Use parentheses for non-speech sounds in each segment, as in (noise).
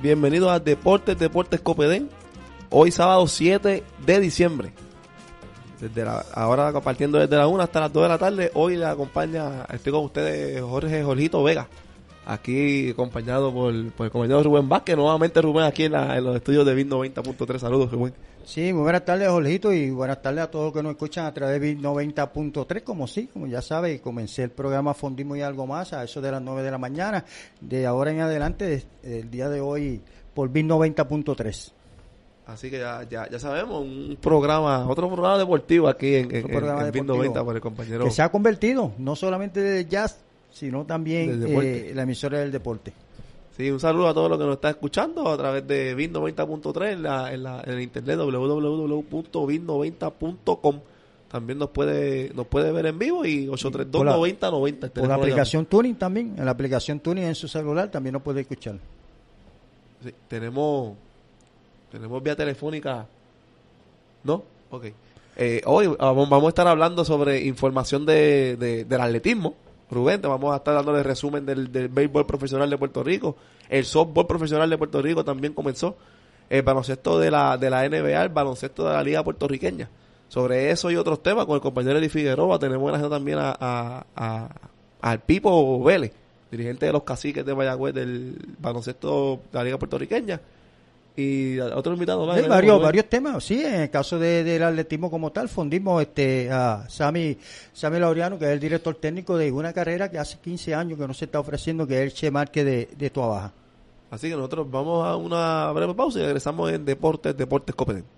Bienvenidos a Deportes Deportes Copedén. Hoy sábado 7 de diciembre. Desde la, ahora compartiendo desde la 1 hasta las 2 de la tarde. Hoy le acompaña, estoy con ustedes Jorge Jorgito Vega. Aquí acompañado por, por el compañero Rubén Vázquez. Nuevamente Rubén aquí en, los estudios de BIN 90.3. Saludos Rubén. Sí, muy buenas tardes, Jorgito, y buenas tardes a todos los que nos escuchan a través de 90.3, como sí, como ya sabe, comencé el programa Fondismo y algo más a eso de las 9 de la mañana, de ahora en adelante, el día de hoy, por BIN 90.3. Así que ya, ya, ya, sabemos, un programa, otro programa deportivo aquí en, en, en, BIN 90 por el compañero. Que se ha convertido, no solamente de jazz, sino también eh, la emisora del deporte. Sí, un saludo a todos los que nos están escuchando a través de BIN90.3 en, la, en, la, en el internet www.bin90.com. También nos puede nos puede ver en vivo y 832 90 90. Por la aplicación Tuning también, en la aplicación Tuning en su celular también nos puede escuchar. Sí, tenemos tenemos vía telefónica. ¿No? Ok. Eh, hoy vamos a estar hablando sobre información de, de, del atletismo Rubén, te vamos a estar dando el resumen del, del béisbol profesional de Puerto Rico. El softball profesional de Puerto Rico también comenzó. El baloncesto de la, de la NBA, el baloncesto de la Liga Puertorriqueña. Sobre eso y otros temas, con el compañero Eli Figueroa, tenemos gracias también a, a, a, al Pipo Vélez, dirigente de los caciques de Mayagüez del baloncesto de la Liga Puertorriqueña y otro invitado más. Sí, varios, varios temas, sí, en el caso de, del atletismo como tal, fundimos este, a Sami, Sami Laureano, que es el director técnico de una carrera que hace 15 años que no se está ofreciendo, que es el Che Marque de, de Tua Baja. Así que nosotros vamos a una breve pausa y regresamos en Deportes, Deportes Copenhague.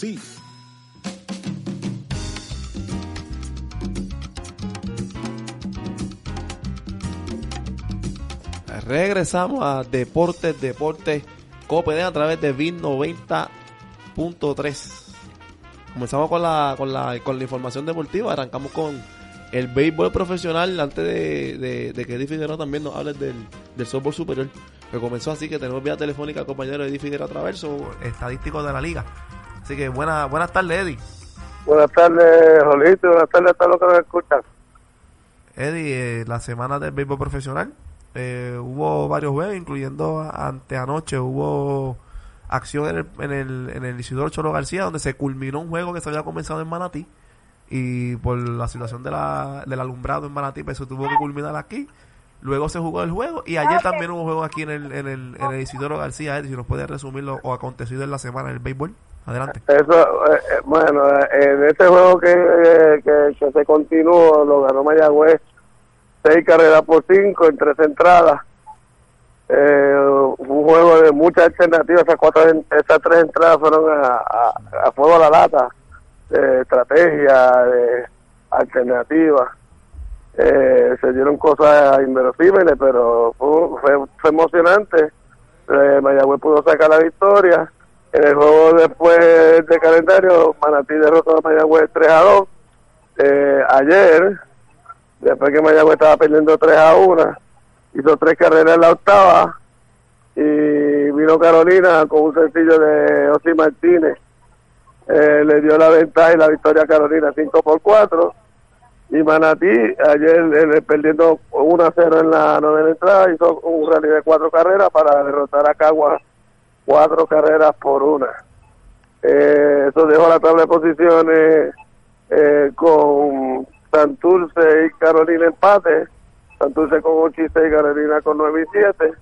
Regresamos a Deportes, Deportes Copedén a través de VIN 90.3. Comenzamos con la, con, la, con la información deportiva. Arrancamos con el béisbol profesional antes de, de, de que Eddie Figueroa también nos hable del, del softball superior. Que comenzó así que tenemos vía telefónica al compañero Eddie Figueroa Traverso, estadístico de la liga. Así que buena, buenas tardes, Eddie. Buenas tardes, Jolito. Buenas tardes a todos los que nos escuchan. Eddie, eh, la semana del béisbol profesional eh, hubo varios juegos, incluyendo ante anoche hubo acción en el, en el, en el Isidoro Cholo García, donde se culminó un juego que se había comenzado en Manatí. Y por la situación de la, del alumbrado en Manatí, pues se tuvo que culminar aquí. Luego se jugó el juego y ayer también hubo juego aquí en el, en el, en el Isidoro García. Eddie, si nos puede resumir lo o acontecido en la semana en el béisbol. Adelante. Eso, eh, eh, bueno, eh, en este juego que, eh, que, que se continuó, lo ganó Mayagüez, seis carreras por cinco en tres entradas. Eh, un juego de muchas alternativas, esas, cuatro, esas tres entradas fueron a, a, a fuego a la lata, de estrategia, de alternativas. Eh, se dieron cosas inverosímiles, pero fue, fue, fue emocionante. Mayagüez pudo sacar la victoria. En el juego después de calendario, Manatí derrotó a Mayagüez 3 a 2. Eh, ayer, después que Mayagüez estaba perdiendo 3 a 1, hizo tres carreras en la octava y vino Carolina con un sencillo de Osi Martínez. Eh, le dio la ventaja y la victoria a Carolina 5 por 4. Y Manatí, ayer perdiendo 1 a 0 en la novena entrada, hizo un rally de cuatro carreras para derrotar a Caguas cuatro carreras por una. Eh, eso dejó la tabla de posiciones eh, con Santurce y Carolina empate. Santurce con 8 y 6, Carolina con 9 y 7.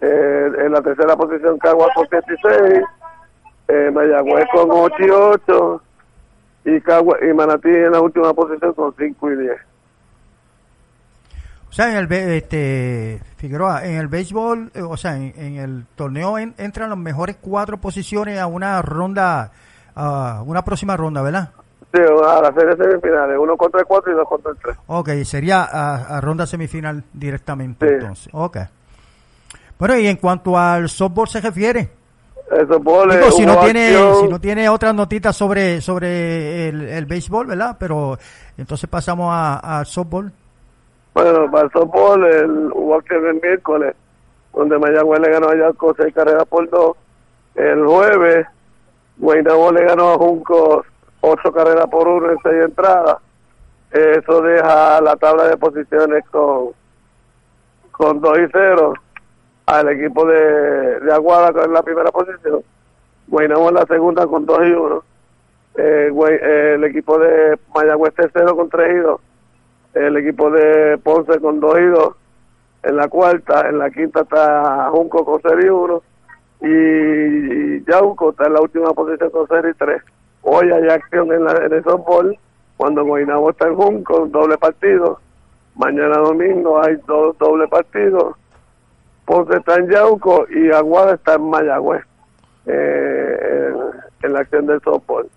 Eh, en la tercera posición Caguas con 7 y 6. Eh, Mayagüez con 8 y 8. Y, Cagua, y Manatí en la última posición con 5 y 10. O sea, en el este Figueroa, en el béisbol, eh, o sea, en, en el torneo en- entran las mejores cuatro posiciones a una ronda, a una próxima ronda, ¿verdad? Sí, a la serie semifinales, uno contra el 4 y dos contra el 3. Ok, sería a, a ronda semifinal directamente Sí. entonces. Ok. Bueno, y en cuanto al softball se refiere, Eso pone digo, si no tiene, acción. si no tiene otras notitas sobre, sobre el, el béisbol, ¿verdad? Pero entonces pasamos a- al softball. Bueno, el softball, el, acción el miércoles, donde Mayagüez le ganó a Yalco seis carreras por dos. El jueves, Guaynabo le ganó a Junco ocho carreras por uno en seis entradas. Eso deja la tabla de posiciones con, con 2 y 0 al equipo de, de Aguada con la primera posición. Guaynabo en la segunda con 2 y 1. Eh, el equipo de Mayagüez tercero con 3 y 2 el equipo de Ponce con 2 y 2 en la cuarta, en la quinta está Junco con 0 y 1 y Yauco está en la última posición con 0 y 3 hoy hay acción en, la, en el softball cuando Guaynabo está en Junco, doble partido. Mañana domingo hay dos doble partidos. Ponce está en Yauco y Aguada está en Mayagüez eh, en, en la acción del softball.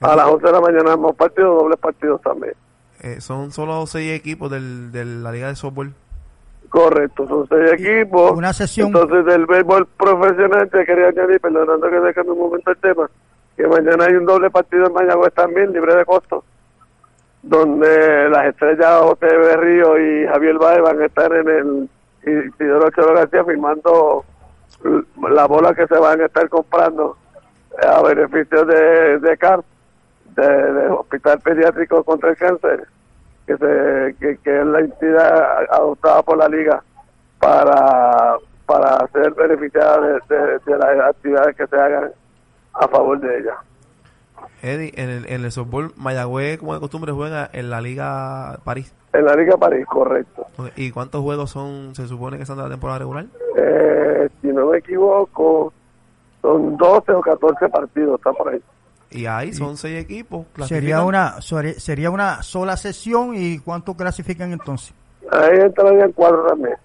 A las 11 de la mañana hemos partido, dobles partidos también Eh, son solo seis equipos del, de la Liga de Softball. Correcto, son seis equipos. una sesión- Entonces, del béisbol profesional, te quería añadir, perdonando que deje un momento el tema, que mañana hay un doble partido en Mayagüez también, libre de costo, donde las estrellas José Berrío y Javier Baez van a estar en el Isidoro Cholo García firmando la bola que se van a estar comprando a beneficio de, de CAR, de, de Hospital Pediátrico contra el Cáncer que, se, que, que es la entidad adoptada por la liga para, para ser beneficiada de, de- de las actividades que se hagan a favor de ella. Eddie, en el, en el softball, Mayagüez, como de costumbre, juega en la Liga París. En la Liga París, correcto. ¿Y cuántos juegos son, se supone que son de la temporada regular? Eh, si no me equivoco, son 12 o 14 partidos, está por ahí. Y ahí son seis equipos. Sería una sería una sola sesión y cuánto clasifican entonces. Ahí entrarían cuatro también.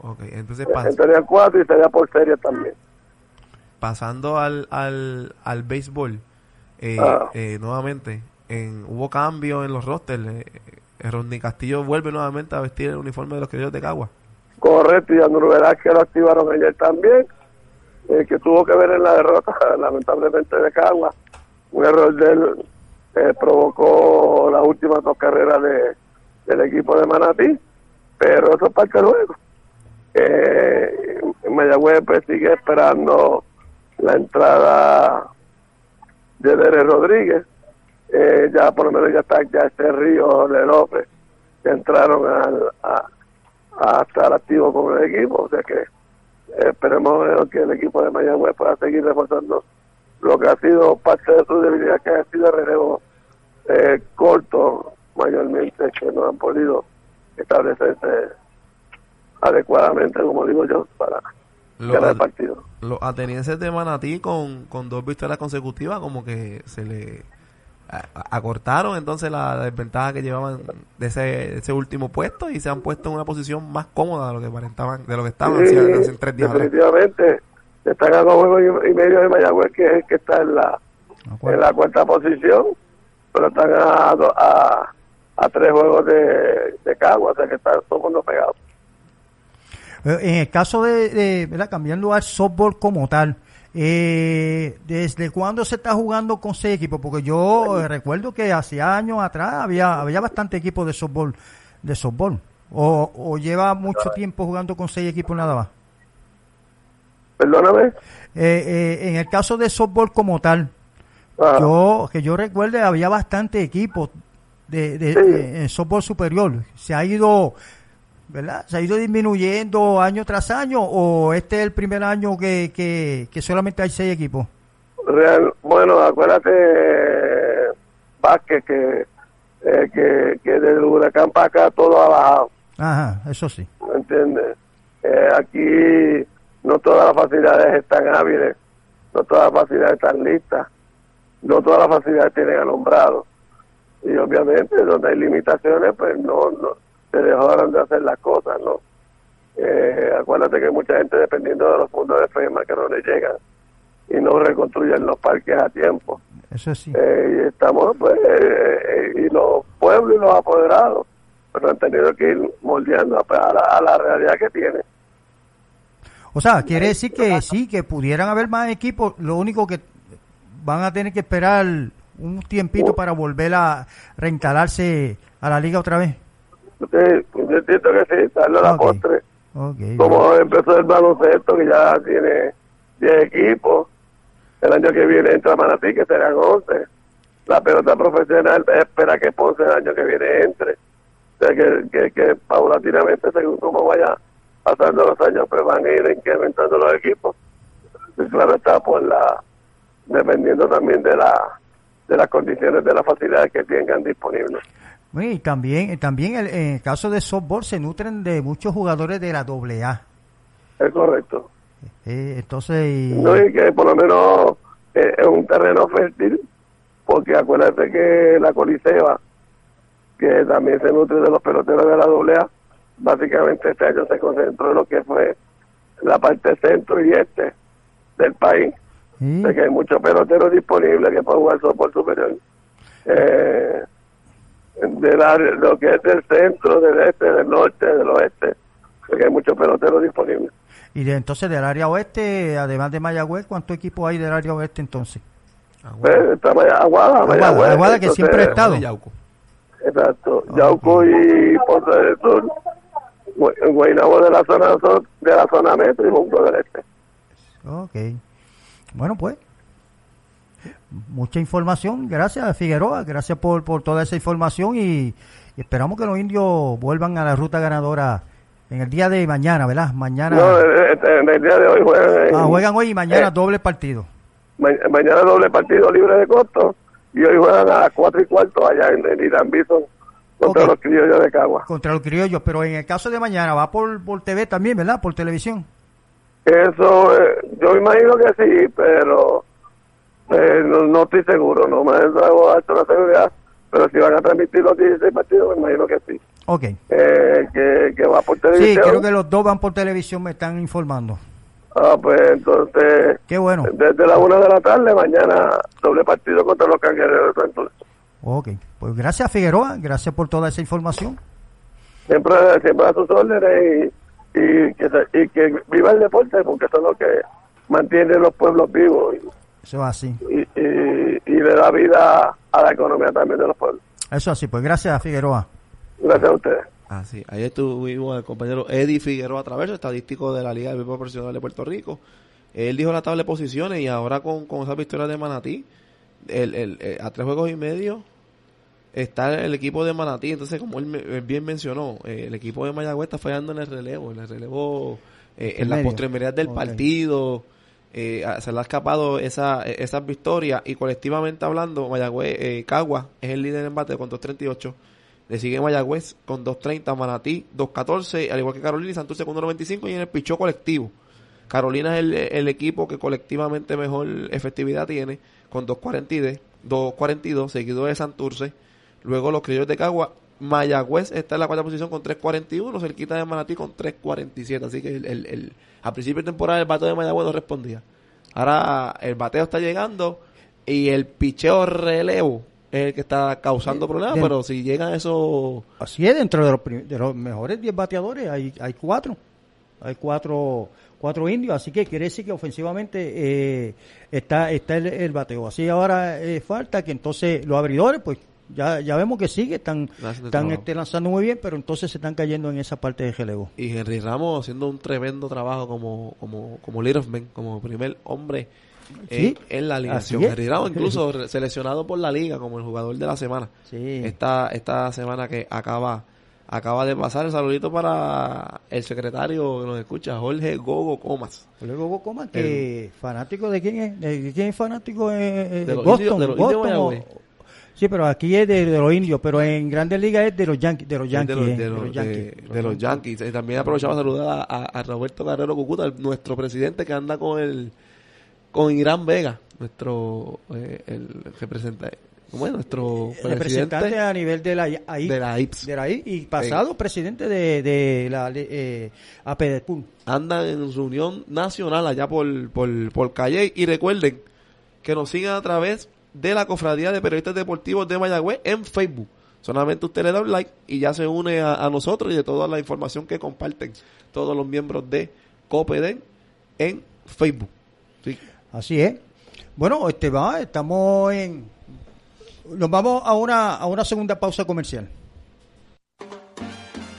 Ok, entonces pas- Entrarían cuatro y sería por serie también. pasando al, al, al béisbol, eh, Ah. eh, nuevamente, en, hubo cambio en los rosters. Eh, eh, Rodney Castillo vuelve nuevamente a vestir el uniforme de los criollos de Cagua. Correcto, y Andrew Velázquez lo activaron ayer también, eh, que tuvo que ver en la derrota, (laughs) lamentablemente, de Cagua. Un error de él eh, provocó las últimas dos carreras de, del equipo de Manatí, pero eso es parte del juego. Eh, Mayagüez pues, sigue esperando la entrada de Dere Rodríguez. Eh, ya por lo menos ya está ya este Río de López que entraron a, a estar activo con el equipo, o sea que esperemos que el equipo de Mayagüez pueda seguir reforzando lo que ha sido parte de su debilidad, que ha sido relevo eh, corto mayormente, que no han podido establecerse adecuadamente, como digo yo, para ganar el partido. Los atenienses de Manatí con, con dos victorias consecutivas como que se le acortaron entonces la desventaja que llevaban de ese, ese último puesto y se han puesto en una posición más cómoda de lo que aparentaban, de lo que estaban hace, tres días definitivamente. Están a dos juegos y, medio de Mayagüez que es el que está en la en la cuarta posición pero están a, a, a tres juegos de, de Cagua o sea que están todos los pegados. Eh, en el caso de, de ¿verdad? cambiando al softball como tal eh, ¿Desde cuándo se está jugando con seis equipos? Porque yo recuerdo que hace años atrás había había bastante equipos de softball. De softball. O, lleva mucho tiempo jugando con seis equipos nada más? Perdóname. Eh, eh, en el caso de softball como tal, ah. yo que yo recuerde había bastante equipos de, de, softball superior. Se ha ido ¿verdad? ¿Se ha ido disminuyendo año tras año o este es el primer año que, que, solamente hay seis equipos? Real, bueno, acuérdate, Vázquez, que, eh, que, que del huracán para acá todo ha bajado. Ajá, eso sí. ¿Me entiendes? Eh, aquí no todas las facilidades están hábiles, no todas las facilidades están listas, no todas las facilidades tienen alumbrado. Y obviamente donde hay limitaciones, pues no, no se dejaron de hacer las cosas, ¿no? Eh, acuérdate que mucha gente dependiendo de los fondos de FEMA que no le llegan y no reconstruyen los parques a tiempo. Eso sí. Eh, y estamos, pues, eh, y los pueblos y los apoderados, pero pues, han tenido que ir moldeando a la, realidad que tiene. O sea, quiere decir que sí, que pudieran haber más equipos, lo único que van a tener que esperar un tiempito para volver a reinstalarse a la liga otra vez. Sí, yo entiendo que sí, darle la postre. Como empezó el baloncesto, que ya tiene 10 equipos. El año que viene entra Manatí, que serán 11. La pelota profesional espera que Ponce el año que viene entre. O sea, que, que, paulatinamente, según como vaya pasando los años, pues van a ir incrementando los equipos. Y claro está, por la dependiendo también de la de las condiciones de las facilidades que tengan disponibles. Y también, también el, en el caso de softball se nutren de muchos jugadores de la AA. Es correcto. Eh, entonces... No, y que por lo menos eh, es un terreno fértil, porque acuérdate que la Coliseba, que también se nutre de los peloteros de la AA, básicamente este año se concentró en lo que fue la parte centro y este del país. de que hay muchos peloteros disponibles que pueden jugar softball superior. Eh, de lo que es del centro, del este, del norte, del oeste, porque hay muchos peloteros disponibles. Y de, entonces del área oeste, además de Mayagüez, ¿cuántos equipos hay del área oeste entonces? Pues, está Aguada, Mayagüez. Aguada, que siempre ha estado. Yauco. Exacto, Yauco y Ponce del Sur, Guaynabo de la zona de la zona metro y Mundo del Este. Ok. Bueno, pues, mucha información. Gracias, Figueroa. Gracias por, por toda esa información y, esperamos que los indios vuelvan a la ruta ganadora en el día de mañana, ¿verdad? Mañana. No, en el día de hoy juegan. Ah, juegan hoy y mañana eh, doble partido. mañana doble partido libre de costo y hoy juegan a las 4 y cuarto allá en, el Irán Bison contra los criollos de Cagua. Contra los criollos, pero en el caso de mañana va por, por TV también, ¿verdad? Por televisión. Eso, eh, yo imagino que sí, pero eh, no, estoy seguro, no me dado alto la seguridad, pero si van a transmitir los 16 partidos, me imagino que sí. Ok. Eh, que, va por televisión. Sí, creo que los dos van por televisión, me están informando. Ah, pues entonces. Qué bueno. Desde la una de la tarde, mañana, doble partido contra los cangueros de Ok, pues gracias Figueroa, gracias por toda esa información. Siempre, siempre a sus órdenes y, y, que, y que viva el deporte, porque eso es lo que mantiene los pueblos vivos. Eso es así. Y, le da vida a la economía también de los pueblos. Eso así, pues gracias Figueroa. Gracias a ustedes. Así, ayer tuvimos al compañero Eddie Figueroa Traverso, estadístico de la Liga de Béisbol Profesional de Puerto Rico. Él dijo la tabla de posiciones y ahora con, con esa victoria de Manatí, el, el, eh, a tres juegos y medio está el equipo de Manatí. Entonces, como él, bien mencionó, eh, el equipo de Mayagüez está fallando en el relevo. En el relevo eh, En las postrimerías del partido. Eh, se le ha escapado esa, esas victorias y colectivamente hablando, Mayagüez, eh, Cagua es el líder en bate con 2.38. Le sigue Mayagüez con 2.30, Manatí 2.14, al igual que Carolina y Santurce con 1.95 y en el pichó colectivo. Carolina es el, el equipo que colectivamente mejor efectividad tiene con 2.42, 2.42 seguido de Santurce. Luego los criollos de Cagua. Mayagüez está en la cuarta posición con 3.41, cerquita de Manatí con 3.47. Así que el, el, el- a principio de temporada el bateo de Mayagüez no respondía. Ahora el bateo está llegando y el picheo relevo es el que está causando problemas, de- pero si llegan esos... Así es, dentro de los, de los mejores 10 bateadores hay, hay cuatro. Hay cuatro, cuatro indios, así que quiere decir que ofensivamente eh, está, está el, el bateo. Así ahora eh, falta que entonces los abridores, pues ya, ya vemos que sigue, están, están este, lanzando muy bien, pero entonces se están cayendo en esa parte de relevo. Y Henry Ramos haciendo un tremendo trabajo como, como, como leader of men, como primer hombre en, Sí, en la alineación. Henry Ramos incluso (laughs) seleccionado por la liga como el jugador de la semana. Sí. Esta, esta semana que acaba, acaba de pasar el saludito para el secretario que nos escucha, Jorge Gogo Comas. Luego Hugo Coman, que fanático de quién es, de quién es fanático De Boston, indios- de Boston o-. sí, pero aquí es de, de los indios, pero en Grandes Ligas es de los Yankees, de los de Yankees, los, eh, de los- de- Yankees. de los Yankees. Y también aprovechamos a saludar a, a Roberto Carrero Cucuta, el- nuestro presidente que anda con el con Irán Vega, nuestro eh, el representante, ¿cómo es? Nuestro representante presidente a nivel de la de la IPS. de la ahí, y pasado presidente de, de la eh, APDPUL. Andan en su unión nacional allá por, por, por Calle. Y recuerden que nos sigan a través de la Cofradía de Periodistas Deportivos de Mayagüez en Facebook. Solamente usted le da un like y ya se une a, nosotros y de toda la información que comparten todos los miembros de Copeden en Facebook. Sí. Así es. Bueno, este va, estamos en nos vamos a una a una segunda pausa comercial.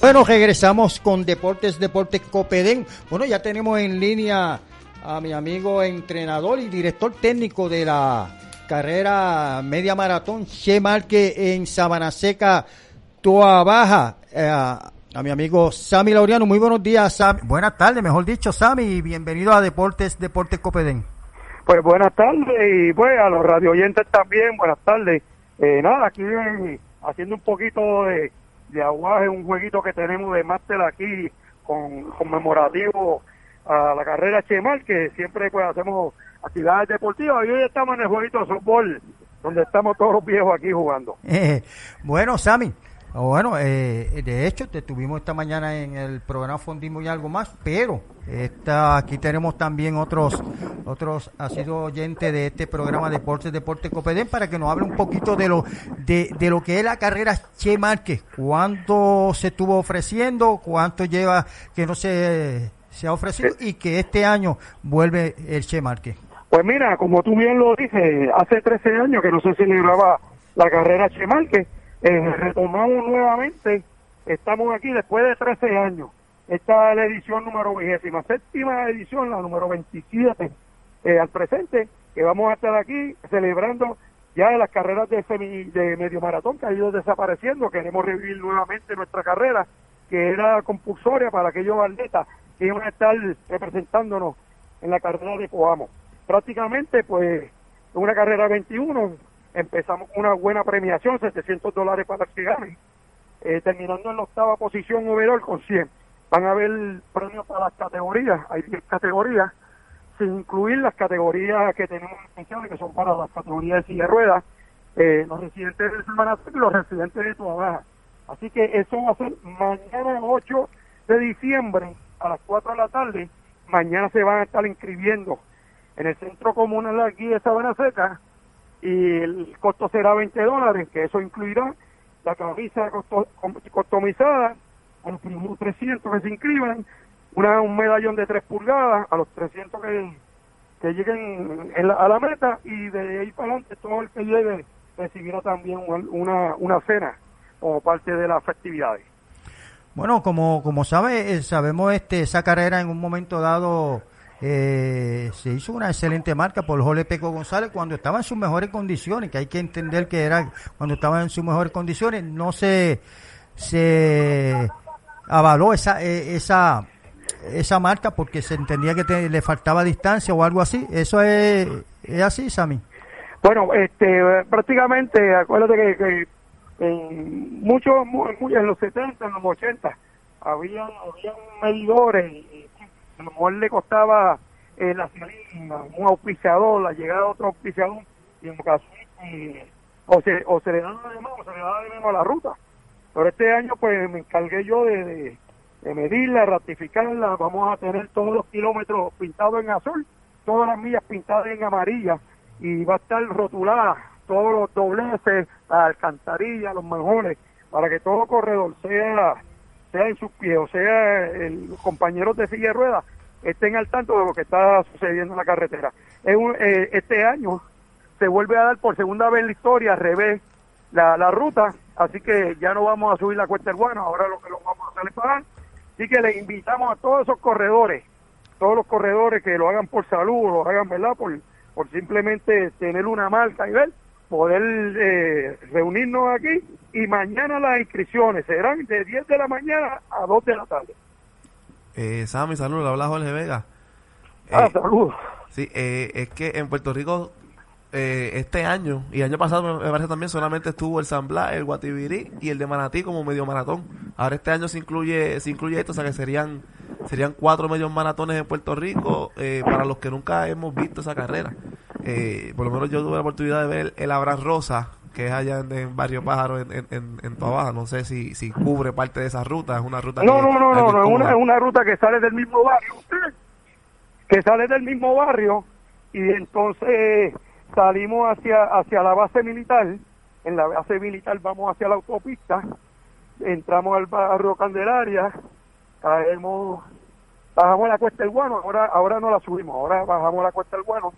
Bueno, regresamos con Deportes Deportes Copedén. Bueno, ya tenemos en línea a mi amigo entrenador y director técnico de la carrera media maratón, Che Marque en Sabana Seca, Toa Baja. Eh, a mi amigo Sami Laureano, muy buenos días, Sami. Buenas tardes, mejor dicho, Sami, y bienvenido a Deportes Deportes Copedén. Pues buenas tardes y pues a los radio oyentes también, buenas tardes. Eh, nada, aquí eh, haciendo un poquito de, de aguaje, un jueguito que tenemos de máster aquí con conmemorativo a la carrera Chemal, que siempre pues hacemos actividades deportivas y hoy estamos en el jueguito de softball donde estamos todos los viejos aquí jugando. Eh, (laughs) bueno, Sammy, bueno, eh, de hecho, te tuvimos esta mañana en el programa Fondismo y algo más, pero esta, aquí tenemos también otros, otros, ha sido oyente de este programa Deportes Deporte Copedén para que nos hable un poquito de lo, de, de lo que es la carrera Che Márquez, cuánto se estuvo ofreciendo, cuánto lleva que no se, se ha ofrecido y que este año vuelve el Che Márquez. Pues mira, como tú bien lo dices, hace 13 años que no se celebraba la carrera Che Márquez, eh, retomamos nuevamente, estamos aquí después de 13 años. Esta es la edición número 27 séptima edición, la número 27 eh, al presente, que vamos a estar aquí celebrando ya las carreras de, semi, de medio maratón que ha ido desapareciendo. Queremos revivir nuevamente nuestra carrera, que era compulsoria para aquellos atletas que iban a estar representándonos en la carrera de Coamo. Prácticamente, pues, una carrera 21, empezamos una buena premiación, 700 dólares para que gane, eh, terminando en la octava posición overall con 100. Van a haber premios para las categorías, hay 10 categorías, sin incluir las categorías que tenemos especiales, que son para las categorías de silla de eh, los residentes de Manatí y los residentes de Tuabaja. Así que eso va a ser mañana 8 de diciembre a las 4 de la tarde. Mañana se van a estar inscribiendo en el Centro Comunal aquí de Sabana Seca y el costo será 20 dólares, que eso incluirá la camisa customizada a los primeros 300 que se inscriban, una, un medallón de 3 pulgadas a los 300 que, que lleguen a la meta y de ahí para adelante todo el que llegue recibirá también una, una cena como parte de las festividades. Bueno, como, como sabe, sabemos este, esa carrera en un momento dado eh, se hizo una excelente marca por Jorge Peco González cuando estaba en sus mejores condiciones, que hay que entender que era cuando estaba en sus mejores condiciones, no se, se avaló esa, eh, esa, esa marca porque se entendía que te, le faltaba distancia o algo así. ¿Eso es, es así, Sammy? Bueno, este, prácticamente, acuérdate que, en muchos, en los 70, en los 80, había, había medidores y a lo mejor le costaba eh, la un auspiciador, la llegada de otro auspiciador, y en ocasiones eh, o, se, o se le daba de más o se le daba de menos a la ruta. Pero este año pues me encargué yo de, de, de medirla, ratificarla, vamos a tener todos los kilómetros pintados en azul, todas las millas pintadas en amarilla, y va a estar rotulada todos los dobleces, las alcantarillas, los manjones, para que todo corredor sea sea en sus pies o sea el, los compañeros de silla de ruedas, estén al tanto de lo que está sucediendo en la carretera. Eh, este año se vuelve a dar por segunda vez en la historia, al revés, la, la ruta, así que ya no vamos a subir la cuesta bueno, ahora lo que lo vamos a hacer es pagar. Así que le invitamos a todos esos corredores, todos los corredores que lo hagan por salud, lo hagan, ¿verdad? Por, por simplemente tener una marca y ver, poder eh, reunirnos aquí y mañana las inscripciones serán de 10 de la mañana a 2 de la tarde. Eh, Sammy, saludos, le habla Jorge Vega. Ah, Eh, saludos. Sí, eh, es que en Puerto Rico eh, este año y año pasado me me parece también solamente estuvo el San Blas, el Guatibirí y el de Manatí como medio maratón. Ahora este año se incluye se incluye esto, o sea que serían serían cuatro medios maratones en Puerto Rico eh, para los que nunca hemos visto esa carrera. Eh, por lo menos yo tuve la oportunidad de ver el Abras Rosa, que es allá en, en Barrio Pájaro, en, en, en. No sé si, si cubre parte de esa ruta, es una ruta No, que- no, no, no, no, es una, es una ruta que sale del mismo barrio, que sale del mismo barrio y entonces salimos hacia hacia la base militar, en la base militar vamos hacia la autopista, entramos al barrio Candelaria, caemos, bajamos la cuesta del Guano, ahora ahora no la subimos, ahora bajamos la cuesta del Guano,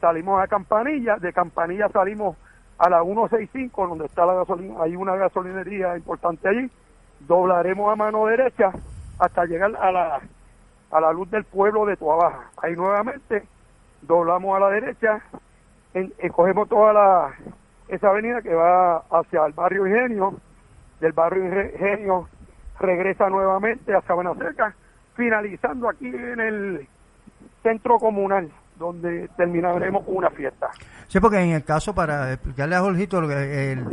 salimos a Campanilla, de Campanilla salimos a la 165 donde está la gasolina, hay una gasolinería importante allí, doblaremos a mano derecha hasta llegar a la a la luz del pueblo de Tuabaja. Ahí nuevamente doblamos a la derecha, en, eh, cogemos toda la esa avenida que va hacia el barrio Ingenio, del barrio Ingenio regresa nuevamente a Sabana Seca, finalizando aquí en el centro comunal, donde terminaremos con una fiesta. Sí, porque en el caso, para explicarle a Jorgito, el, el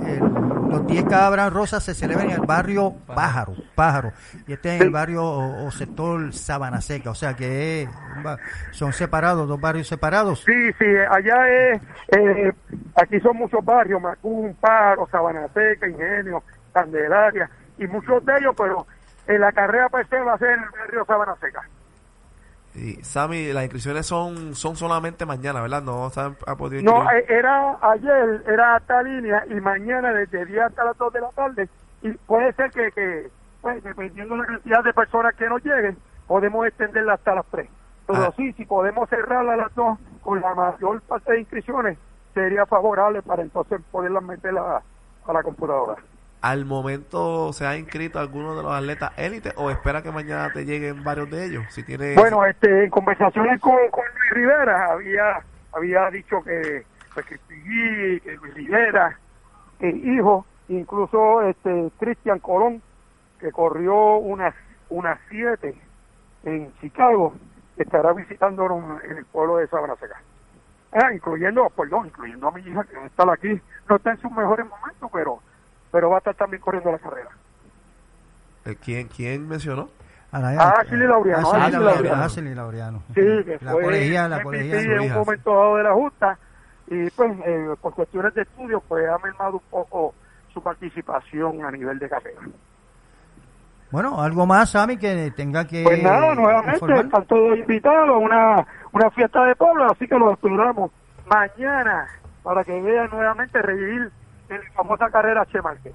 los 10K Abraham Rosa se celebran en el barrio Pájaro, Pájaro, y este es en el barrio o, o sector Sabana Seca, o sea que es son separados, dos barrios separados. Sí, sí, allá es, eh, aquí son muchos barrios, Macún, Paro, Sabana Seca, Ingenio, Candelaria, y muchos de ellos, pero en la carrera per se va a ser el barrio Sabana Seca. Y Sammy, las inscripciones son son solamente mañana, ¿verdad? No se ha podido No, eh, era ayer, era esta línea, y mañana desde 10 hasta las 2 de la tarde, y puede ser que, que pues, dependiendo de la cantidad de personas que nos lleguen, podemos extenderla hasta las 3. Pero Ah. sí, si podemos cerrarla a las 2 con la mayor parte de inscripciones, sería favorable para entonces poderlas meter a, a la computadora. ¿Al momento se ha inscrito alguno de los atletas élite o espera que mañana te lleguen varios de ellos? Si tiene Bueno, este, en conversaciones con, con Luis Rivera había había dicho que pues, que Piggy, que Luis Rivera, el hijo, incluso este Cristian Colón, que corrió unas unas siete en Chicago, estará visitándonos en el pueblo de Sabana Seca. Ah, incluyendo, perdón, incluyendo a mi hija que no está aquí, no está en sus mejores momentos, pero pero va a estar también corriendo la carrera. Eh, ¿Quién, ¿Quién mencionó? Anaya- Ah, Chile Laureano, Chile Chile Laureano. Laureano. Ah, Chile Laureano. Sí, que la fue colegial, la en un momento dado de la justa y pues eh, por cuestiones de estudio pues ha mermado un poco su participación a nivel de carrera. Bueno, algo más, Sammy, que tenga que Pues nada, nuevamente informar? están todos invitados a una, una fiesta de pueblo, así que los esperamos mañana para que vean nuevamente revivir la famosa carrera Che Márquez.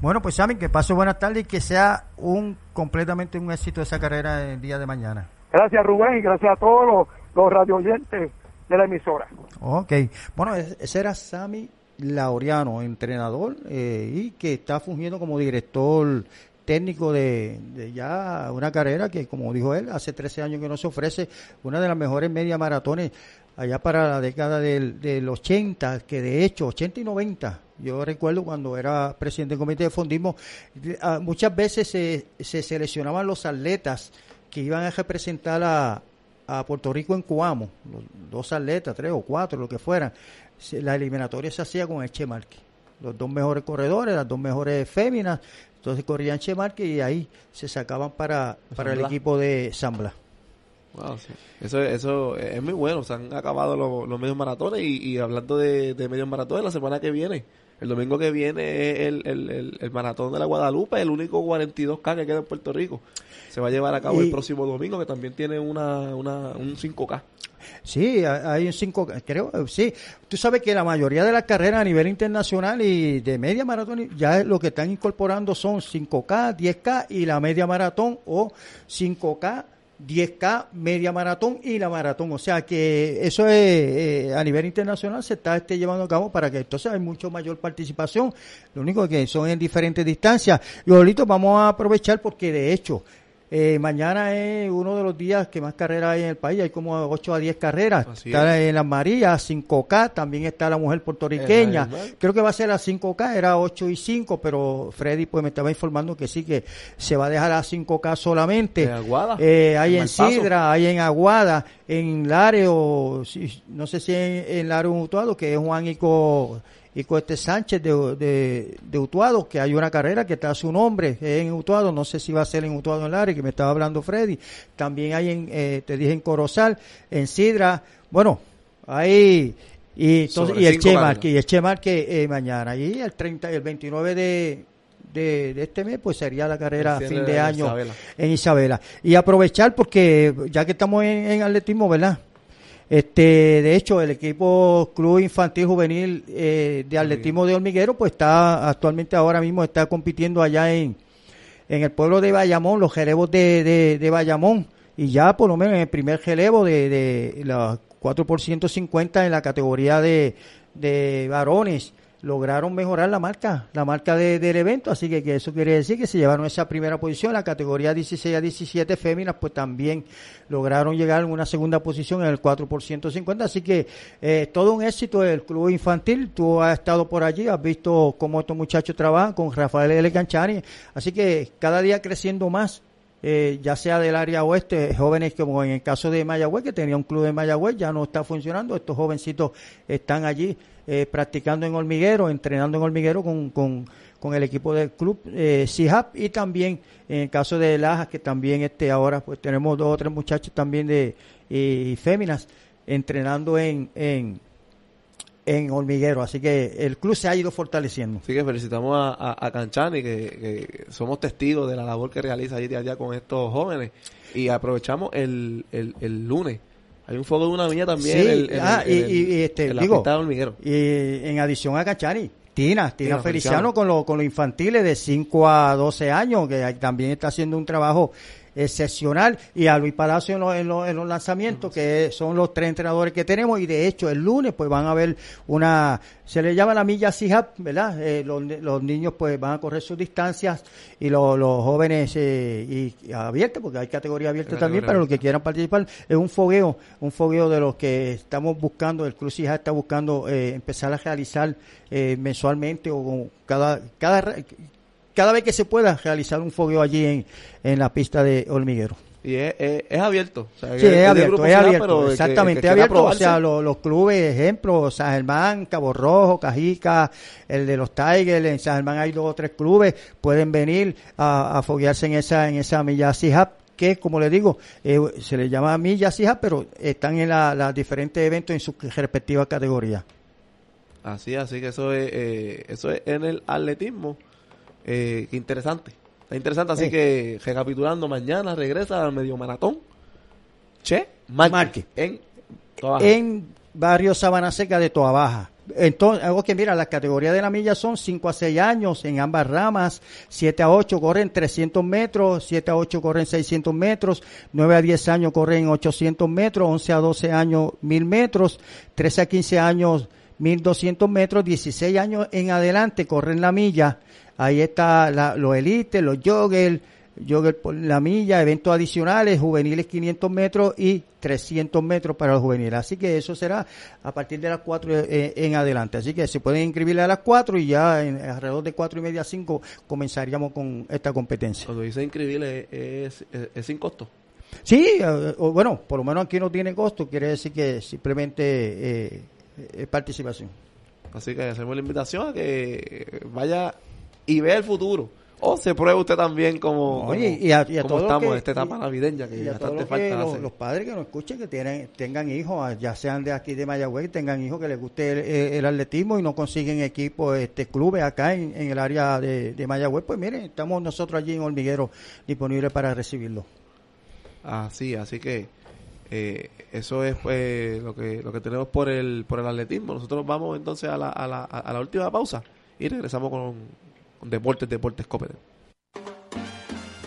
Bueno, pues Sammy, que pase buenas tardes y que sea un completamente un éxito esa carrera el día de mañana. Gracias Rubén y gracias a todos los, los radio oyentes de la emisora. Ok, bueno, es- ese era Sammy Laureano, entrenador eh, y que está fungiendo como director técnico de, de ya una carrera que, como dijo él, hace 13 años que no se ofrece una de las mejores media maratones allá para la década del, del 80, que de hecho, 80 y 90, yo recuerdo cuando era presidente del comité de fondismo, ah, muchas veces se, se seleccionaban los atletas que iban a representar a, a Puerto Rico en Cuamo, los dos atletas, tres o cuatro, lo que fueran. La eliminatoria se hacía con el Che Márquez. Los dos mejores corredores, las dos mejores féminas, entonces corrían Che Márquez y ahí se sacaban para, para el Blas. equipo de San Blas. Wow, sí. Eso, eso es muy bueno. Se han acabado los, los medios maratones y, y hablando de, de medios maratones, la semana que viene, el domingo que viene es el, el, el, el maratón de la Guadalupe, el único 42K que queda en Puerto Rico. Se va a llevar a cabo Y- el próximo domingo, que también tiene una, una, un 5K. Sí, ha- hay un cinco, creo, sí. Tú sabes que la mayoría de las carreras a nivel internacional y de media maratón ya lo que están incorporando son 5K, 10K y la media maratón o 5K, 10K, media maratón y la maratón. O sea que eso es eh, a nivel internacional se está este, llevando a cabo para que entonces hay mucho mayor participación. Lo único que son en diferentes distancias. Y ahorita vamos a aprovechar porque de hecho eh, mañana es uno de los días que más carreras hay en el país, hay como 8 a 10 carreras. Así está en las Marías, 5K, también está la mujer puertorriqueña. La. Creo que va a ser a 5K, era 8 y 5, pero Freddy pues me estaba informando que sí, que se va a dejar a 5K solamente. En Aguada, Eh, hay en. Sidra, hay en Aguada, en Lario, sí, no sé si en, en Lario Utuado, que es Juan Ico, Ico este Sánchez de, de, de Utuado, que hay una carrera que está a su nombre, en Utuado, no sé si va a ser en Utuado en Lario, que me estaba hablando Freddy. También hay en, eh, te dije en Corozal, en Sidra, bueno, hay y, entonces, y el Che. Márquez, y el Che Márquez eh, mañana, y el 30, el 29 de, de, de este mes, pues sería la carrera a fin de de año Isabela. en Isabela. Y aprovechar porque ya que estamos en, en atletismo, ¿verdad? Este, de hecho, el equipo Club Infantil Juvenil eh, de Atletismo de Hormiguero, pues está actualmente ahora mismo está compitiendo allá en, en el pueblo de Bayamón, los relevos de, de, de Bayamón, y ya por lo menos en el primer relevo de, de los 4 por 150 en la categoría de, de varones, lograron mejorar la marca, la marca de- del evento, así que, eso quiere decir que se llevaron esa primera posición, la categoría 16 a 17 féminas, pues también lograron llegar en una segunda posición en el 4 por 150, así que eh, todo un éxito del club infantil, tú has estado por allí, has visto cómo estos muchachos trabajan con Rafael L. Ganchani, así que cada día creciendo más, eh, ya sea del área oeste, jóvenes como en el caso de Mayagüez, que tenía un club de Mayagüez, ya no está funcionando, estos jovencitos están allí eh, practicando en hormiguero, entrenando en hormiguero con, con, con el equipo del club eh, CIHAP y también en el caso de Lajas, que también este ahora pues tenemos dos o tres muchachos también de y féminas entrenando en, en, en hormiguero. Así que el club se ha ido fortaleciendo. Así que felicitamos a, a, Canchani, que, somos testigos de la labor que realiza allí día a día con estos jóvenes. Y aprovechamos el, el, el lunes. Hay un fuego de una milla también. Sí, ah, y, este, digo, y en adición a Canchani, Tina, Tina, Feliciano, con, lo, con los infantiles de 5 a 12 años, que también está haciendo un trabajo excepcional y a Luis Palacio en los, en los, lanzamientos, que son los tres entrenadores que tenemos y de hecho el lunes pues van a ver una, se le llama la milla CIHAP, ¿verdad? Eh, los, los, niños pues van a correr sus distancias y los, los jóvenes eh, y, abiertos, porque hay categoría abierta también para los que quieran participar, es un fogueo, un fogueo de los que estamos buscando, el Cruz CIHAP está buscando eh, empezar a realizar mensualmente o cada, cada cada vez que se pueda realizar un fogueo allí en, en la pista de hormiguero. Y es, es, abierto. sí, es, abierto, es abierto. exactamente, es abierto. O sea, los, clubes, ejemplo, San Germán, Cabo Rojo, Cajica, el de los Tigers, en San Germán hay dos o tres clubes, pueden venir a, a foguearse en esa, en esa milla CIHAP que como le digo, eh, se le llama milla CIHAP, pero están en los diferentes eventos en sus respectivas categorías. Así, así que eso es, eh, eso es en el atletismo. Eh, qué interesante. Está interesante, así que recapitulando, mañana regresa al medio maratón. Che Marque. En, en barrio Sabana Seca de Toa Baja. Entonces, algo que mira, las categorías de la milla son 5 a 6 años en ambas ramas, 7 a 8 corren 300 metros, 7 a 8 corren 600 metros, 9 a 10 años corren 800 metros, 11 a 12 años 1000 metros, 13 a 15 años 1200 metros, 16 años en adelante corren la milla, Ahí está la, los elites, los joggers, jogger por la milla, eventos adicionales, juveniles 500 metros y 300 metros para los juveniles. Así que eso será a partir de las 4 eh, en adelante. Así que se pueden inscribir a las 4 y ya en, alrededor de 4 y media a 5 comenzaríamos con esta competencia. Cuando dice inscribir es, es, sin costo. Sí, eh, bueno, por lo menos aquí no tiene costo, quiere decir que simplemente eh, es participación. Así que hacemos la invitación a que vaya y ve el futuro. O se pruebe usted también como, Oye, y a, estamos en esta etapa navideña que ya bastante falta los, los, padres que nos escuchen que tienen, tengan hijos, ya sean de aquí de Mayagüez, tengan hijos que les guste el, atletismo y no consiguen equipos, este clubes acá en, el área de, de, Mayagüez, pues miren, estamos nosotros allí en Hormiguero disponibles para recibirlo. Así, así que eh, eso es pues lo que lo que tenemos por el por el atletismo. Nosotros vamos entonces a la, a la, a la última pausa y regresamos con Deportes, Deportes Copenhague.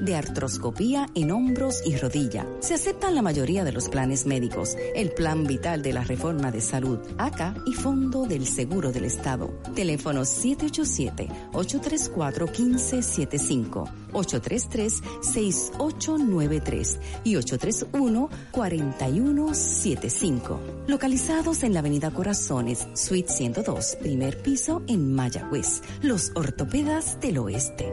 De artroscopía en hombros y rodilla. Se aceptan la mayoría de los planes médicos, el Plan Vital de la Reforma de Salud, ACA y Fondo del Seguro del Estado. Teléfono 787-834-1575, 833-6893 y 831-4175. Localizados en la Avenida Corazones, Suite 102, primer piso en Mayagüez. Los ortopedas del oeste.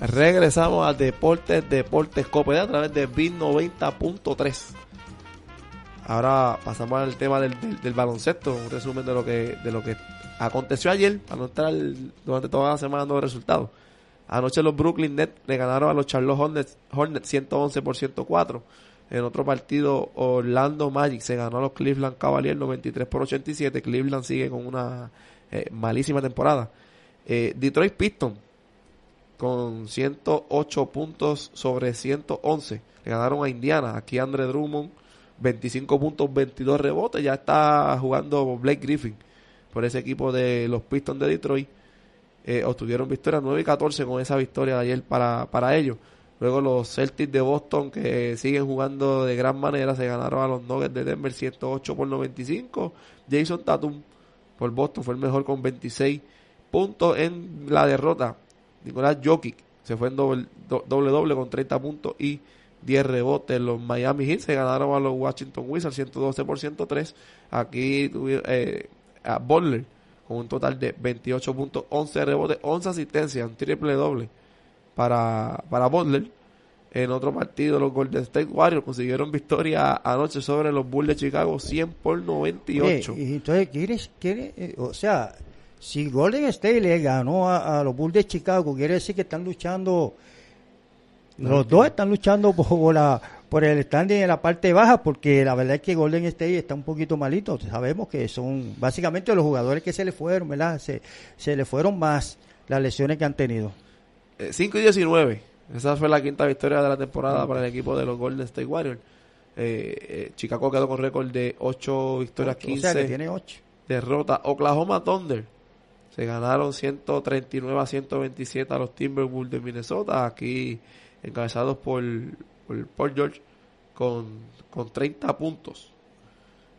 Regresamos a Deportes, Deportes Cope a través de BIN 90.3. Ahora pasamos al tema del baloncesto, un resumen de lo que de lo que aconteció ayer, para no estar durante toda la semana dando resultados. Anoche los Brooklyn Nets le ganaron a los Charlotte Hornets, Hornets 111 por 104. En otro partido, Orlando Magic se ganó a los Cleveland Cavaliers 93 por 87. Cleveland sigue con una eh, malísima temporada. Eh, Detroit Pistons con 108 puntos sobre 111. Le ganaron a Indiana. Aquí Andre Drummond, 25 puntos, 22 rebotes. Ya está jugando Blake Griffin por ese equipo de los Pistons de Detroit. Eh, obtuvieron victoria 9 y 14 con esa victoria de ayer para, para ellos. Luego los Celtics de Boston que siguen jugando de gran manera se ganaron a los Nuggets de Denver 108 por 95. Jason Tatum por Boston fue el mejor con 26 puntos en la derrota. Nicolás Jokic se fue en doble do- doble, con 30 puntos y 10 rebotes. Los Miami Heat se ganaron a los Washington Wizards 112 por 103. Aquí eh, a Butler con un total de 28 puntos, 11 rebotes, 11 asistencias, un triple doble para, para Butler. En otro partido, los Golden State Warriors consiguieron victoria anoche sobre los Bulls de Chicago 100 por 98. Oye, entonces, ¿quiere, quiere, eh, o sea, si Golden State le ganó a, a los Bulls de Chicago, quiere decir que están luchando, los dos están luchando (laughs) por, la, por el standing en la parte baja, porque la verdad es que Golden State está un poquito malito. Sabemos que son básicamente los jugadores que se le fueron, ¿verdad? Se, se le fueron más las lesiones que han tenido. Eh, 5 y 19. Esa fue la quinta victoria de la temporada para el equipo de los Golden State Warriors. Eh, eh, Chicago quedó con récord de 8 victorias, O 15 sea, que tiene ocho. derrotas. Oklahoma Thunder se ganaron 139 a 127 a los Timberwolves de Minnesota. Aquí encabezados por, por Paul George con, con 30 puntos.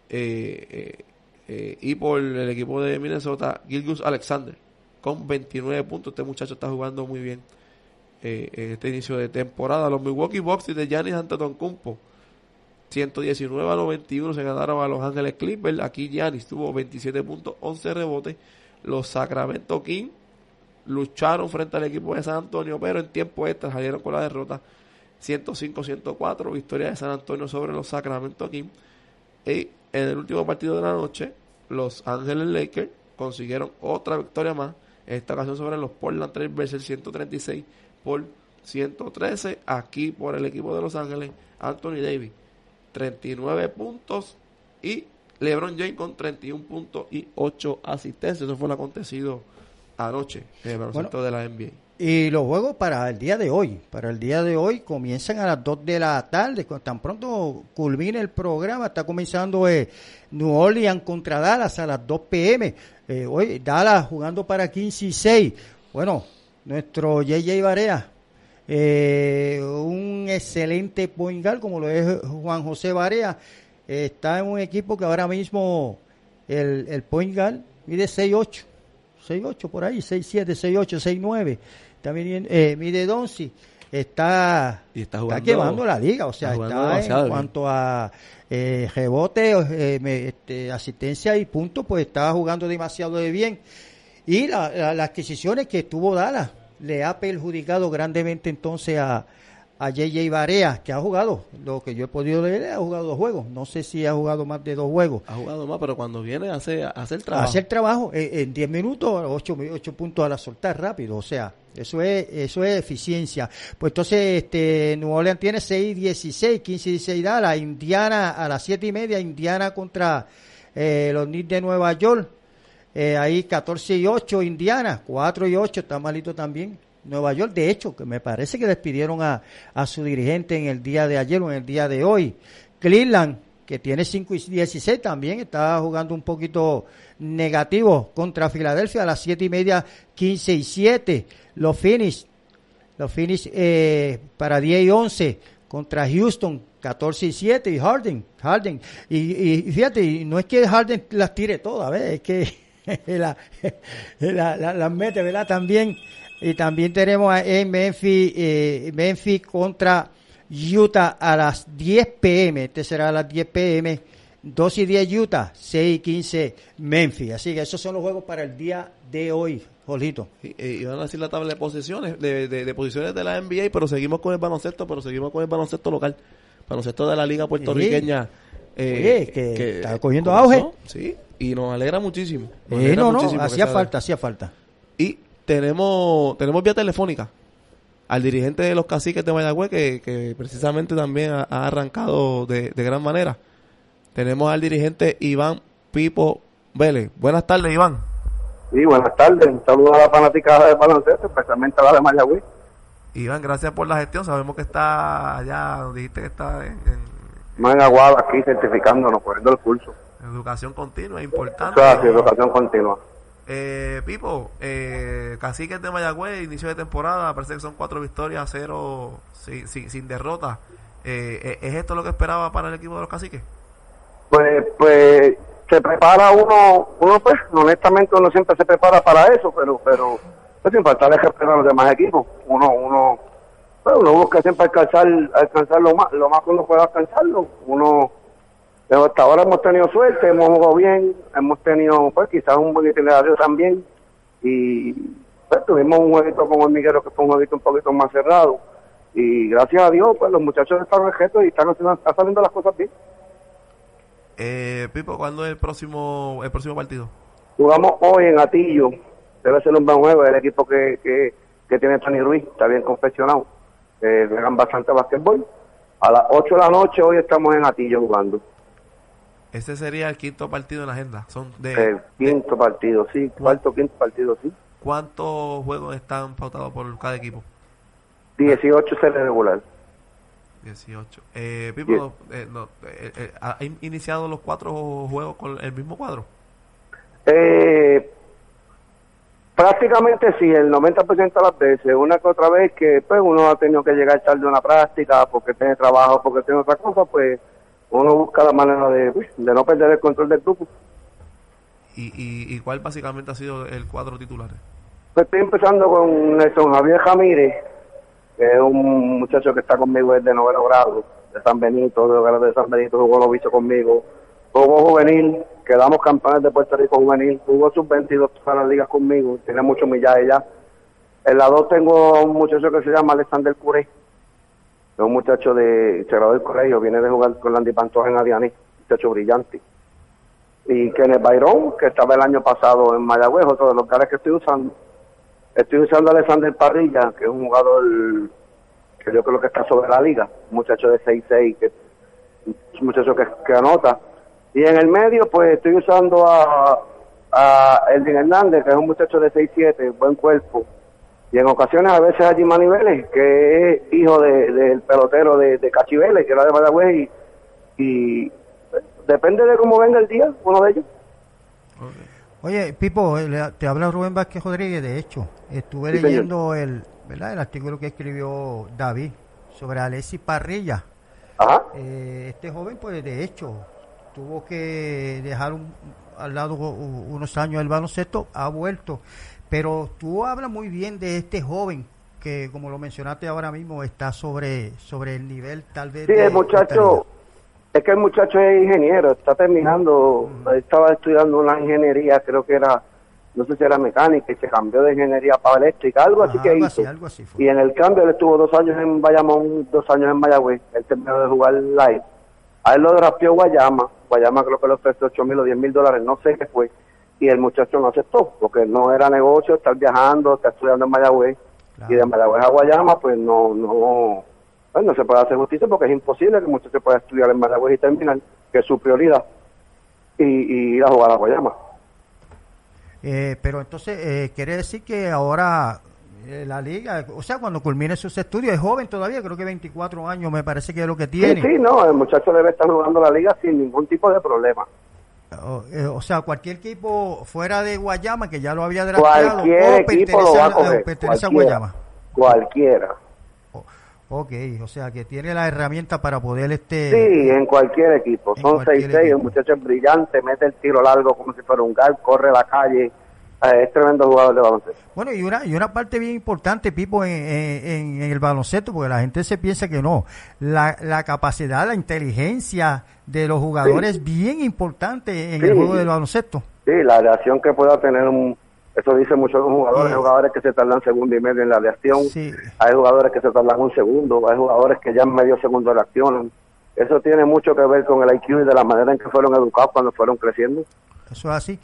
Eh, eh, eh, y por el equipo de Minnesota, Gilgus Alexander con 29 puntos. Este muchacho está jugando muy bien eh, en este inicio de temporada. Los Milwaukee Bucks de Giannis Antetokounmpo 119 a 91 se ganaron a Los Ángeles Clippers. Aquí Giannis tuvo 27 puntos, 11 rebotes. Los Sacramento Kings lucharon frente al equipo de San Antonio, pero en tiempo extra salieron con la derrota 105-104, victoria de San Antonio sobre los Sacramento Kings. Y en el último partido de la noche, los Ángeles Lakers consiguieron otra victoria más, en esta ocasión sobre los Portland Trail Blazers 136 por 113, aquí por el equipo de Los Ángeles, Anthony Davis 39 puntos y LeBron James con 31 puntos y 8 asistencias. Eso fue lo acontecido anoche en el baloncesto de la NBA. Y los juegos para el día de hoy, para el día de hoy comienzan a las 2 de la tarde, tan pronto culmina el programa, está comenzando eh, New Orleans contra Dallas a las 2 pm. Eh, hoy Dallas jugando para 15 y 6. Bueno, nuestro JJ Barea, eh, un excelente point guard como lo es Juan José Barea, está en un equipo que ahora mismo el, el point guard mide 6'8". 6'8 por ahí, 6'7, 6'8, 6'9. También eh, mide Donsi. Está, Y está está jugando- quemando la liga, o sea, está está en bien. cuanto a eh, rebote, eh, me- este, asistencia y puntos, pues estaba jugando demasiado de bien. Y la- la- las adquisiciones que tuvo Dallas le ha perjudicado grandemente entonces a, a JJ Barea, que ha jugado, lo que yo he podido leer, ha jugado dos juegos. No sé si ha jugado más de dos juegos. Ha jugado más, pero cuando viene hace, hace el trabajo. Hacer trabajo eh, en 10 minutos, 8, puntos a la soltar rápido, o sea, eso es eso es eficiencia. Pues entonces, este, New Orleans tiene 6 16, 15 16 Dallas, Indiana a las 7 y media, Indiana contra eh, los Knicks de Nueva York, eh, ahí 14 y 8 Indiana, 4 y 8, está malito también. Nueva York, de hecho, que me parece que despidieron a, a su dirigente en el día de ayer o en el día de hoy. Cleveland, que tiene 5 y 16, también está jugando un poquito negativo contra Filadelfia a las 7 y media, 15 y 7. Los Phoenix, los Phoenix eh, para 10 y 11 contra Houston, 14 y 7 y Harden, Harden. Y, y fíjate, y no es que Harden las tire todas, ¿ves? es que (laughs) la- (laughs) la- la- las mete, ¿verdad? También. Y también tenemos en Memphis, eh, Memphis contra Utah a las 10 pm. Este será a las 10 pm 2 y 10 Utah, 6 y 15 Memphis. Así que esos son los juegos para el día de hoy, Jolito. Y, y van a decir la tabla de posiciones, de, de, de posiciones de la NBA, pero seguimos con el baloncesto, pero seguimos con el baloncesto local. Baloncesto de la liga puertorriqueña. eh, Oye, que está cogiendo auge. Sí, y nos alegra muchísimo. Nos Eh, alegra no, no, muchísimo hacía falta, hacía falta. Y tenemos, tenemos vía telefónica al dirigente de los caciques de Mayagüez, que, que precisamente también ha, ha arrancado de, de gran manera. Tenemos al dirigente Iván Pipo Vélez. Buenas tardes, Iván. Sí, buenas tardes. Un saludo a la fanaticada de baloncesto, especialmente a la de Mayagüez. Iván, gracias por la gestión. Sabemos que está allá, dijiste que está en, en Aguada aquí certificándonos, poniendo el curso. educación continua, es importante. Es así, educación continua. Eh, Pipo, eh, Caciques de Mayagüez, inicio de temporada, parece que son cuatro victorias, cero sin, sin, sin derrota. Eh, ¿Es esto lo que esperaba para el equipo de los Caciques? Pues, pues se prepara uno, uno pues, honestamente uno siempre se prepara para eso, pero, pero, pues sin faltarle respeto a los demás equipos. Uno, uno, pues, uno busca siempre alcanzar, alcanzar lo más, lo más que uno pueda alcanzarlo. Uno, pero hasta ahora hemos tenido suerte, hemos jugado bien, hemos tenido, pues quizás un buen itinerario también, y pues tuvimos un jueguito con Hormiguero que fue un jueguito un poquito más cerrado, y gracias a Dios, pues los muchachos están reto y están haciendo, están saliendo las cosas bien. Eh, Pipo, ¿cuándo es el próximo, el próximo partido? Jugamos hoy en Atillo. Debe ser un buen juego. El equipo que, que, que tiene Tony Ruiz está bien confeccionado. Eh, juegan bastante basquetbol. A las 8 de la noche hoy estamos en Atillo jugando. Ese sería el quinto partido en la agenda. Son de, El quinto partido, sí. Cuarto, quinto partido, sí. ¿Cuántos juegos están pautados por cada equipo? 18 serie regular. 18. Eh, Pipo, eh, no, eh, eh, ¿ha in- iniciado los cuatro juegos con el mismo cuadro? Eh, prácticamente sí, el 90% de las veces. Una que otra vez que pues uno ha tenido que llegar tarde a una práctica porque tiene trabajo, porque tiene otra cosa, pues uno busca la manera de, de no perder el control del grupo. ¿Y, y, y cuál básicamente ha sido el cuadro titular? Pues estoy empezando con Nelson Javier Jamírez, que es un muchacho que está conmigo desde noveno grado, de San Benito, de hogares de San Benito, jugó los bichos conmigo. Jugó juvenil, quedamos campeones de Puerto Rico juvenil, jugó sub-22 para las ligas conmigo, tiene mucho millaje ya. En la 2 tengo un muchacho que se llama Alexander Curé, es un muchacho de, se del colegio, viene de jugar con Landy Pantoja en Adianí, muchacho brillante. Y Kenneth Byron, que estaba el año pasado en Mayagüez, otro de los caras que estoy usando. Estoy usando a Alexander Parrilla, que es un jugador que yo creo que está sobre la liga, un muchacho de 6'6", que un muchacho que, que anota. Y en el medio, pues estoy usando a, a Elvin Hernández, que es un muchacho de 6'7", buen cuerpo. Y en ocasiones a veces a Jimmy Vélez, que es hijo de- del pelotero de, de Cachi Vélez, que era de Mayagüez, y, y depende de cómo venga el día, uno de ellos. Oye, Pipo, eh, te habla Rubén Vázquez Rodríguez. De hecho, estuve Sí, señor. leyendo el, ¿verdad? el artículo que escribió David sobre Alexis Parrilla. Ajá. Eh, este joven, pues de hecho, tuvo que dejar un- al lado unos años el baloncesto, ha vuelto. Pero tú hablas muy bien de este joven que, como lo mencionaste ahora mismo, está sobre, sobre el nivel tal vez. Sí, de- el muchacho, es que el muchacho es ingeniero, está terminando, estaba estudiando una ingeniería, creo que era, no sé si era mecánica, y se cambió de ingeniería para eléctrica, algo así que algo hizo. así, algo así fue. Y en el cambio él estuvo dos años en Bayamón, dos años en Mayagüez, él terminó de jugar live. A él lo drafteó Guayama, Guayama creo que le ofreció 8 mil o 10 mil dólares, no sé qué fue, y el muchacho no aceptó, porque no era negocio estar viajando, estar estudiando en Mayagüez, y de Mayagüez a Guayama, pues no, no, pues no se puede hacer justicia porque es imposible que el muchacho pueda estudiar en Mayagüez y terminar, que es su prioridad, y, y ir a jugar a Guayama. Eh, pero entonces, eh, quiere decir que ahora eh, la liga, o sea, cuando culmine sus estudios, es joven todavía, creo que 24 años me parece que es lo que Sí, tiene. sí, no, el muchacho debe estar jugando la liga sin ningún tipo de problema. O, eh, o sea, cualquier equipo fuera de Guayama que ya lo había drafteado Cualquier o lo va a coger, o pertenece a cualquiera. Guayama. Cualquiera. Ok, o sea, que tiene la herramienta para poder este... Sí, en cualquier equipo. en Son cualquier 6-6, equipo. el muchacho brillante, mete el tiro largo como si fuera un gal, corre la calle, es tremendo jugador de baloncesto. Bueno, y una, y una parte bien importante, Pipo, en, en- en el baloncesto, porque la gente se piensa que no. La, la capacidad, la inteligencia de los jugadores es bien importante en Sí. el juego del baloncesto. Sí, la reacción que pueda tener un... Eso dice muchos los jugadores. Hay jugadores que se tardan segundo y medio en la reacción. Sí. Hay jugadores que se tardan un segundo. Hay jugadores que ya en medio segundo reaccionan. Eso tiene mucho que ver con el IQ y de la manera en que fueron educados cuando fueron creciendo. Eso es así.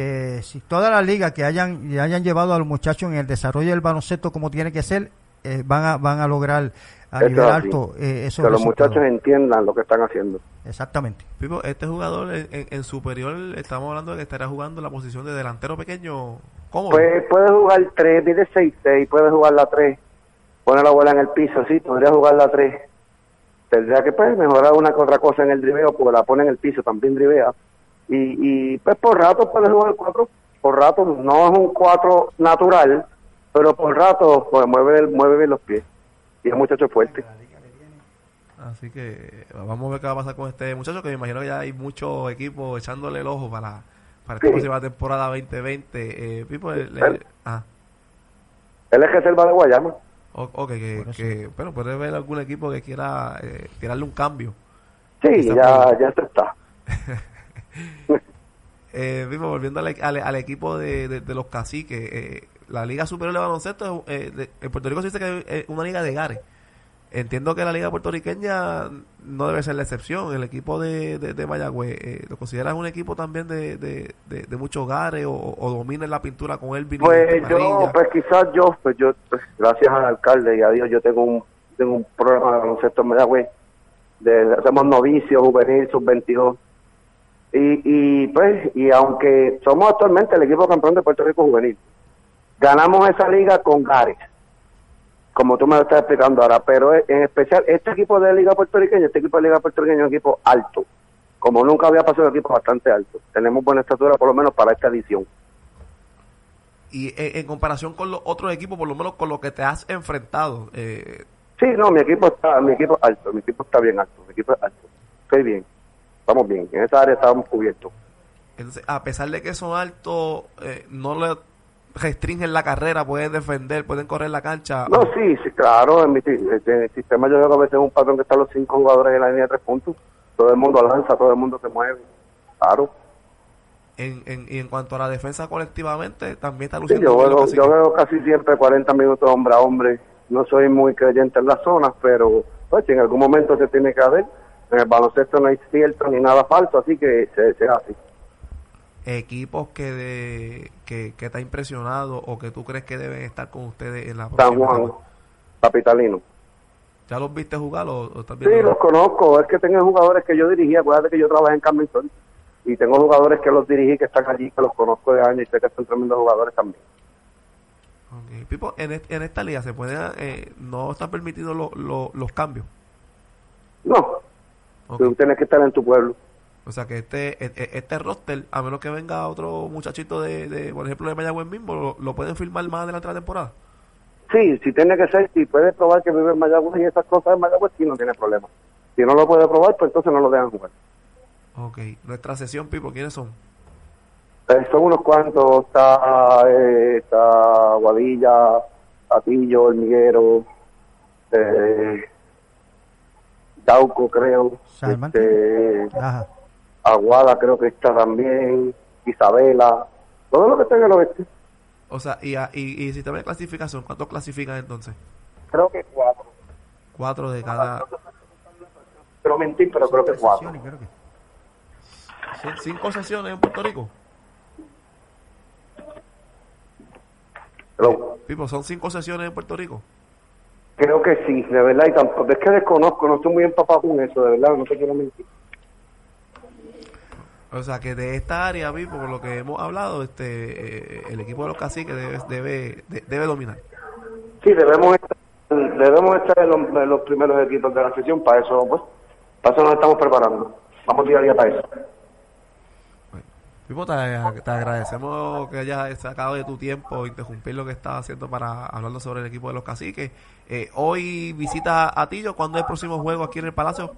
Que si todas las ligas que hayan, hayan llevado a los muchachos en el desarrollo del baloncesto como tiene que ser, eh, van, a, van a lograr a Eso nivel alto eh, esos que los muchachos entiendan lo que están haciendo. Exactamente. Pipo, este jugador en, en- en superior, estamos hablando de que estará jugando la posición de delantero pequeño. ¿Cómo? Pues puede jugar 3, mide 6-6, puede jugar la 3, pone la bola en el piso, sí, podría jugar la 3. Tendría que pues, mejorar una que otra cosa en el driveo, porque la pone en el piso, también drivea. Y, y pues por rato puede jugar 4, por rato no es un 4 natural, pero por rato pues, mueve, mueve bien los pies. Y es muchacho fuerte. Así que vamos a ver qué va a pasar con este muchacho, que me imagino que ya hay muchos equipos echándole el ojo para, para esta Sí. próxima temporada 2020. Eh, Pipo, le- le- Él- ah, Él es reserva de Guayama. o- ok, que, que, bueno, puede haber algún equipo que quiera eh, tirarle un cambio. Sí, ya, ya se está. (laughs) (laughs) Eh, Pipo, volviendo al, al, al equipo de, de- de los caciques, eh, la Liga Superior de Baloncesto, eh, en Puerto Rico se dice que es una liga de gares. Entiendo que la liga puertorriqueña no debe ser la excepción. El equipo de, de, de Mayagüez, eh, ¿lo consideras un equipo también de, de, de, de muchos hogares o, o domina la pintura con él? Pues yo, pues quizás yo, pues yo, pues, gracias al alcalde y a Dios, yo tengo un, tengo un programa de baloncesto en Mayagüez, de, hacemos novicios, juvenil, sub-22, y, y pues, y aunque somos actualmente el equipo campeón de Puerto Rico juvenil, ganamos esa liga con Gares, como tú me lo estás explicando ahora, pero en especial este equipo de liga puertorriqueña, este equipo de liga puertorriqueña es un equipo alto, como nunca había pasado un equipo bastante alto, tenemos buena estatura por lo menos para esta edición. Y eh, en comparación con los otros equipos, por lo menos con los que te has enfrentado, eh, Sí, no, mi equipo está, mi equipo alto, mi equipo está bien alto, mi equipo es alto. Estoy bien, estamos bien, en esa área estamos cubiertos. entonces, a pesar de que son altos, eh, no le restringen la carrera, pueden defender, pueden correr la cancha. No, sí, sí, claro, en mi en el sistema yo veo a veces un patrón que están los cinco jugadores en la línea de tres puntos, todo el mundo lanza, todo el mundo se mueve, claro. En, en, y en cuanto a la defensa colectivamente, también está Sí, luciendo yo, veo, yo veo casi siempre 40 minutos hombre a hombre, no soy muy creyente en las zonas, pero pues si en algún momento se tiene que haber, en el baloncesto no hay cierto ni nada falso, así que se, se hace. equipos que, de, que, que te ha impresionado o que tú crees que deben estar con ustedes en la San Juan, capitalino. ¿Ya los viste jugar o, o estás Sí, los conozco. Es que tengo jugadores que yo dirigí. Acuérdate que yo trabajé en Carmen Sol. Y tengo jugadores que los dirigí, que están allí, que los conozco de años y sé que son tremendos jugadores también. Pipo, en, en esta liga se puede, eh, no están permitidos lo- lo- los cambios. No, Ok. tú tienes que estar en tu pueblo. O sea que este, e- e- este roster, a menos que venga otro muchachito de, de por ejemplo, de Mayagüez mismo, lo, lo pueden firmar más adelante de la temporada. Sí, si tiene que ser, si puede probar que vive en Mayagüez y esas cosas en Mayagüez, sí, no tiene problema. Si no lo puede probar, pues entonces no lo dejan jugar. Ok. Nuestra sesión, Pipo, ¿quiénes son? Eh, son unos cuantos. Está, eh, está Guadilla, Atillo, Hormiguero, eh, Yauco, creo. Este, Ajá. Aguada creo que está también, Isabela, todo lo que está en el oeste. O sea, y, y, y sistema de clasificación, ¿cuántos clasifican entonces? Creo que cuatro. Cuatro de cada... Pero mentir, pero creo que cuatro. Sesiones, creo que. ¿Cin- ¿Cinco sesiones en Puerto Rico? Pipo, ¿son cinco sesiones en Puerto Rico? Creo que sí, de verdad, y tampoco, es que desconozco, no estoy muy empapado con eso, de verdad, no te quiero mentir. O sea, que de esta área, Pipo, por lo que hemos hablado, este eh, el equipo de los caciques debe, debe, de- debe dominar. Sí, debemos estar, debemos estar en los, en los primeros equipos de la sesión, para eso, pues, para eso nos estamos preparando. Vamos día a día para eso. Te, te agradecemos que hayas sacado de tu tiempo interrumpir lo que estás haciendo para hablando sobre el equipo de los caciques. Eh, hoy visita a Tillo. ¿Cuándo es el próximo juego aquí en el Palacio?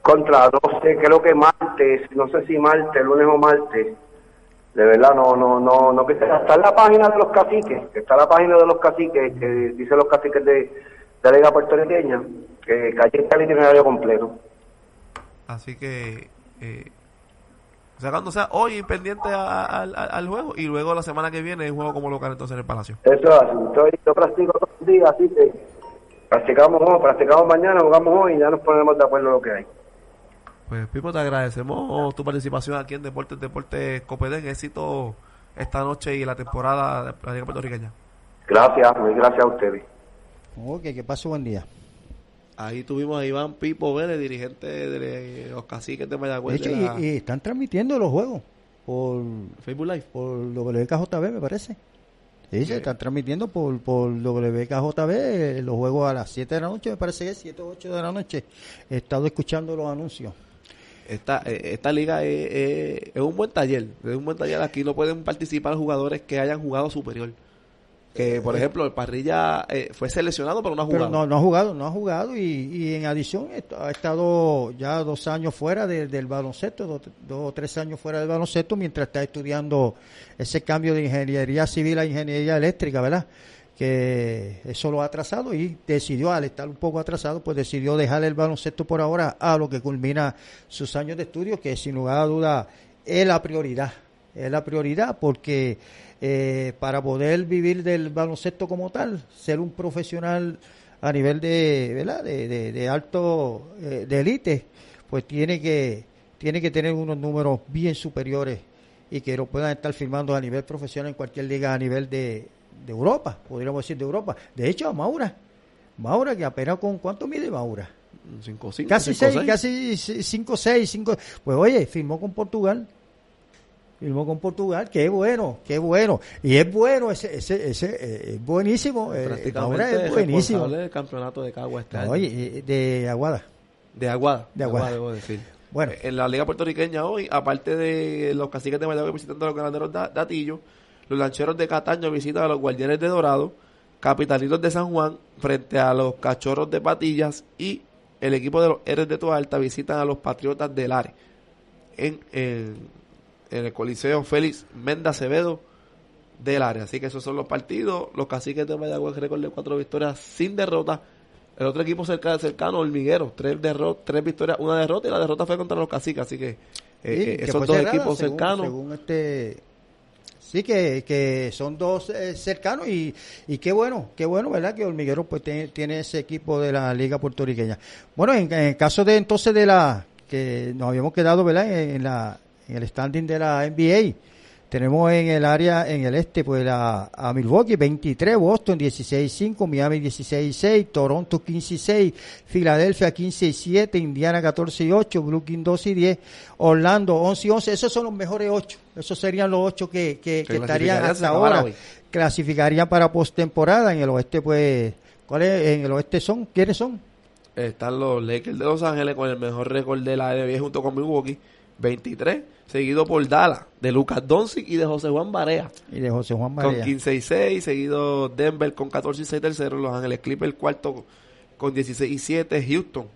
Contra 12, creo que martes, no sé si martes, lunes o martes, de verdad no no no no que está en la página de los caciques está la página de los caciques que dice los caciques de, de la liga puertorriqueña que Calle está el itinerario completo así que eh, sacando o sea hoy pendiente al juego y luego la semana que viene un juego como local entonces en el Palacio eso es así yo, practico todos los días así que practicamos hoy practicamos mañana jugamos hoy y ya nos ponemos de acuerdo en lo que hay pues Pipo, te agradecemos tu participación aquí en Deportes Deportes Copedén. Éxito esta noche y la temporada de la Liga Puertorriqueña. Gracias, muy gracias a ustedes. Ok, que pase buen día. Ahí tuvimos a Iván Pipo Vélez, dirigente de los caciques de Mayagüez. y, están transmitiendo los juegos por Facebook Live. Por WKJB, me parece. Sí, se están transmitiendo por, por WKJB eh, los juegos a las 7 de la noche, me parece que es 7 o 8 de la noche. He estado escuchando los anuncios. Esta, eh, esta liga es, un buen taller, es un buen taller. Aquí no pueden participar jugadores que hayan jugado superior. Que, por ejemplo, el Parrilla eh, fue seleccionado, pero no ha jugado. no, no ha jugado, no ha jugado. Y, en adición ha estado ya dos años fuera del baloncesto, dos, o tres años fuera del baloncesto, mientras está estudiando ese cambio de ingeniería civil a ingeniería eléctrica, ¿verdad? que eso lo ha atrasado y decidió, al estar un poco atrasado, pues decidió dejar el baloncesto por ahora a lo que culmina sus años de estudio, que sin lugar a duda es la prioridad, es la prioridad porque eh, para poder vivir del baloncesto como tal, ser un profesional a nivel de, ¿verdad? de, de, alto, eh, de élite, pues tiene que, tiene que tener unos números bien superiores y que lo puedan estar firmando a nivel profesional en cualquier liga a nivel de, de Europa, podríamos decir de Europa. De hecho, Maura, Maura que apenas con cuánto mide Maura? 5 5 casi 6, casi 5 6, 5 Pues oye, firmó con Portugal. Firmó con Portugal, qué bueno, qué bueno. Y es bueno, ese, ese, ese eh, es buenísimo. Eh, Maura es buenísimo. del campeonato de Cagua este Oye, eh, de Aguada. De Aguada. De Aguada. debo decir. Bueno. En la Liga Puertorriqueña hoy, aparte de los caciques de Mayagüez visitando a los ganaderos de Datillo, los lancheros de Cataño visitan a los guardianes de Dorado, capitalitos de San Juan frente a los cachorros de Patillas y el equipo de los Eres de Toalta visitan a los Patriotas del Are en, el Coliseo Félix Menda Acevedo del área. Así que esos son los partidos. Los caciques de Mayagüez récord de cuatro victorias sin derrota. El otro equipo cercano, cercano Hormiguero, tres, tres victorias, una derrota y la derrota fue contra los caciques. Así que, eh, esos dos equipos cercanos. Según este Sí, que, que son dos eh, cercanos y, y qué bueno, qué bueno, ¿verdad? Que Hormiguero pues tiene, ese equipo de la Liga Puertorriqueña. Bueno, en, el caso de entonces de la, que nos habíamos quedado, ¿verdad? En, la, en el standing de la NBA, tenemos en el área, en el este, pues a, a Milwaukee 23, Boston 16-5, Miami 16-6, Toronto 15-6, Filadelfia 15-7, Indiana 14-8, Brooklyn 2 10, Orlando 11-11. Esos son los mejores 8. Esos serían los 8 que, que, estarían hasta ahora. Clasificarían para postemporada. En el oeste, pues, ¿cuáles? En el oeste son, ¿quiénes son? Están los Lakers de Los Ángeles con el mejor récord de la NBA junto con Milwaukee, 23 seguido por Dala, de Lucas Doncic y de José Juan Barea. Y de José Juan Barea. Con 15 y 6, seguido Denver con 14 y 6 tercero, Los Ángeles Clippers cuarto con 16 y 7, Houston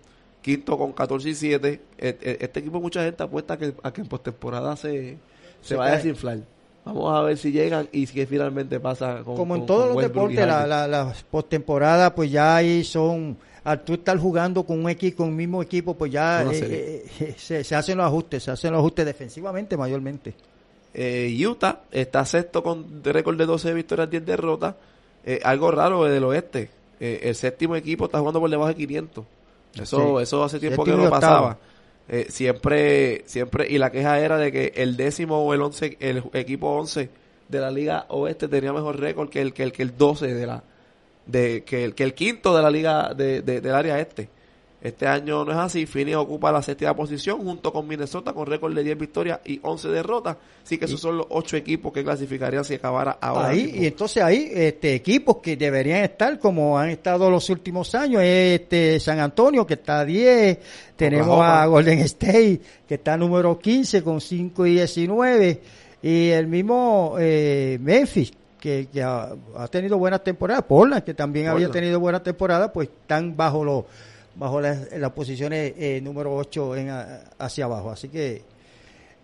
quinto con 14 y 7. E, e, este equipo mucha gente apuesta a que, a que en postemporada se, se, vaya a desinflar. Vamos a ver si llegan y si finalmente pasa con Como en todos los deportes, la, la, la postemporada pues ya ahí son al tú estar jugando con un equipo, con el mismo equipo, pues ya eh, eh, eh, se, hacen los ajustes, se hacen los ajustes defensivamente mayormente. Utah está sexto con récord de 12 victorias, 10 derrotas. algo raro del oeste. el séptimo equipo está jugando por debajo de 500. Eso, eso hace tiempo que no pasaba. siempre, siempre, y la queja era de que el décimo o el once, el equipo 11 de la liga oeste tenía mejor récord que el, que el, que el 12 de la, de que, que el quinto de la liga de, del área este. Este año no es así. Phoenix ocupa la séptima posición junto con Minnesota con récord de 10 victorias y 11 derrotas. Así que esos son los ocho equipos que clasificarían si acabara ahora. Ahí, y entonces hay este, equipos que deberían estar como han estado los últimos años. Este San Antonio que está a 10. Tenemos a Golden State que está número 15 con 5 y 19. Y el mismo eh, Memphis que, ha, tenido buenas temporadas, Portland, que también había tenido buenas temporadas, pues están bajo los bajo las, posiciones eh, número 8 en, hacia abajo. Así que,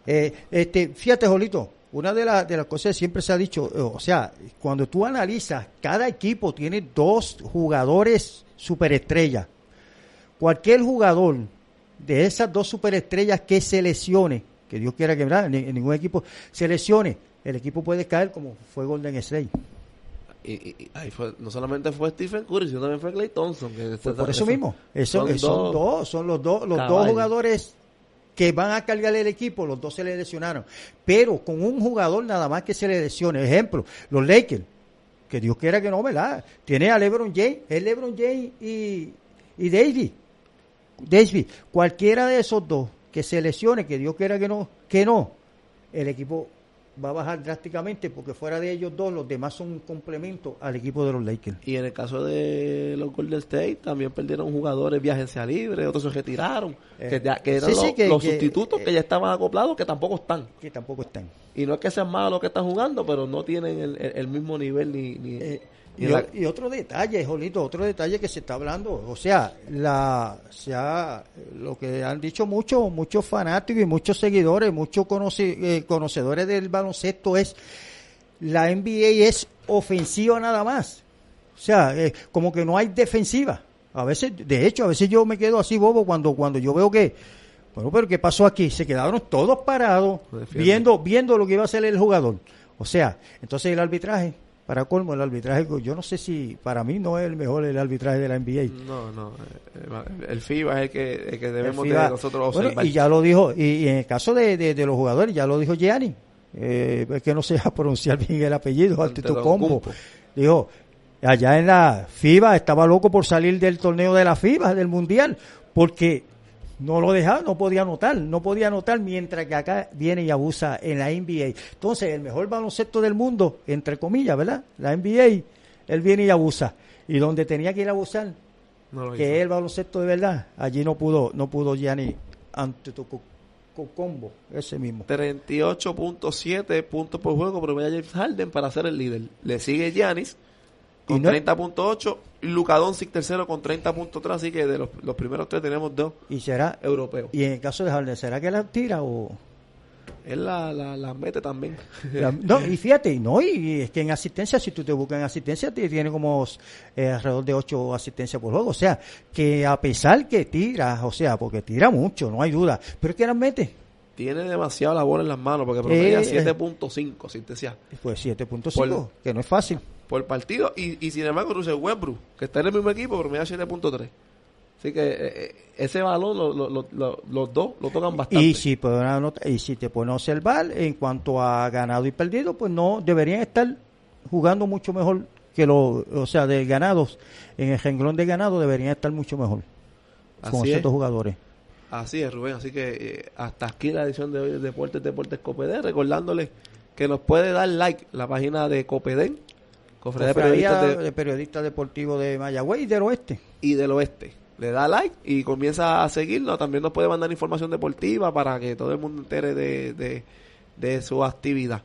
eh, este, fíjate, Jolito, una de, las de las cosas que siempre se ha dicho, eh, o sea, cuando tú analizas, cada equipo tiene dos jugadores superestrellas. Cualquier jugador de esas dos superestrellas que se lesione, que Dios quiera que. Ni- ningún equipo se lesione, el equipo puede caer como fue Golden State. Y, y- y ahí fue, no solamente fue Stephen Curry, sino también fue Clay Thompson. Que Pues por eso mismo, eso, son son, dos son los dos, los dos jugadores que van a cargar el equipo, los dos se le lesionaron. Pero con un jugador nada más que se le lesione. Ejemplo, los Lakers, que Dios quiera que no, ¿verdad? Tiene a LeBron James, es LeBron James y, y Davis. Davis, cualquiera de esos dos que se lesione, que Dios quiera que no, que no, el equipo va a bajar drásticamente porque fuera de ellos dos, los demás son un complemento al equipo de los Lakers. Y en el caso de los Golden State, también perdieron jugadores vía agencia libre, otros se retiraron, Eh, que, ya- que eran sí, sí, los, que- los que- sustitutos que ya estaban acoplados, que tampoco están. Que tampoco están. Y no es que sean malos los que están jugando, pero no tienen el, el- el mismo nivel ni... ni- Eh, y, la- o- y otro detalle, Jolito, otro detalle que se está hablando, o sea, la, se ha- lo que han dicho muchos, muchos fanáticos y muchos seguidores, muchos conoce- eh, conocedores del baloncesto es, la NBA es ofensiva nada más, o sea, eh, como que no hay defensiva. A veces, de hecho, a veces yo me quedo así bobo cuando, cuando yo veo que, bueno, pero ¿qué pasó aquí? Se quedaron todos parados viendo, viendo lo que iba a hacer el jugador. O sea, entonces el arbitraje, para colmo, el arbitraje, yo no sé si, para mí no es el mejor el arbitraje de la NBA. No, no. eh, El FIBA es el que, el que debemos El de nosotros Bueno, observar. y ya lo dijo, y, y en el caso de, de- de los jugadores, ya lo dijo Gianni, eh, es que no se a (laughs) pronunciar bien el apellido, Antetokounmpo. Antetokounmpo. Dijo, allá en la FIBA estaba loco por salir del torneo de la FIBA, del Mundial, porque no lo dejaba, no podía anotar, no podía anotar, mientras que acá viene y abusa en la NBA. Entonces, el mejor baloncesto del mundo, entre comillas, ¿verdad? La NBA, él viene y abusa. Y donde tenía que ir a abusar, No lo que es el baloncesto de verdad, allí no pudo, no pudo Gianni Antetokounmpo, ese mismo. 38.7 puntos por juego promedio James Harden para ser el líder. Le sigue Giannis con Y no- 30.8 y Luka Doncic tercero con 30.3, así que de los, los primeros tres tenemos dos Y será, europeos. y en el caso de Harden, ¿será que la tira o...? Él la, la, la mete también. La- no, y (laughs) fíjate, no, y es que en asistencia, si tú te buscas en asistencia, te tiene como eh, alrededor de ocho asistencias por juego. O sea, que a pesar que tira, o sea, porque tira mucho, no hay duda, pero es que las mete. Tiene demasiado la bola en las manos porque promedia Eh, eh. 7.5 asistencia Pues 7.5, Por- que no es fácil. Por partido. Y, y sin embargo, Russell Westbrook, que está en el mismo equipo, promedia 7.3. Así que eh, eh, ese balón lo- lo- lo- lo- los dos lo tocan bastante. Y si, pueden y si te pueden observar, en cuanto a ganado y perdido, pues no, deberían estar jugando mucho mejor que los, o sea, de ganados, en el renglón de ganado deberían estar mucho mejor con Así es. estos jugadores. Así es, Rubén. Así que eh, hasta aquí la edición de hoy de Deportes Deportes Copedén. Recordándoles que nos puede dar like la página de Copedén, Cofradía de Cofradía Periodistas de- periodistas deportivos de Mayagüez y del oeste. y del Oeste. Le da like y comienza a seguirnos. También nos puede mandar información deportiva para que todo el mundo entere de, de, de su actividad.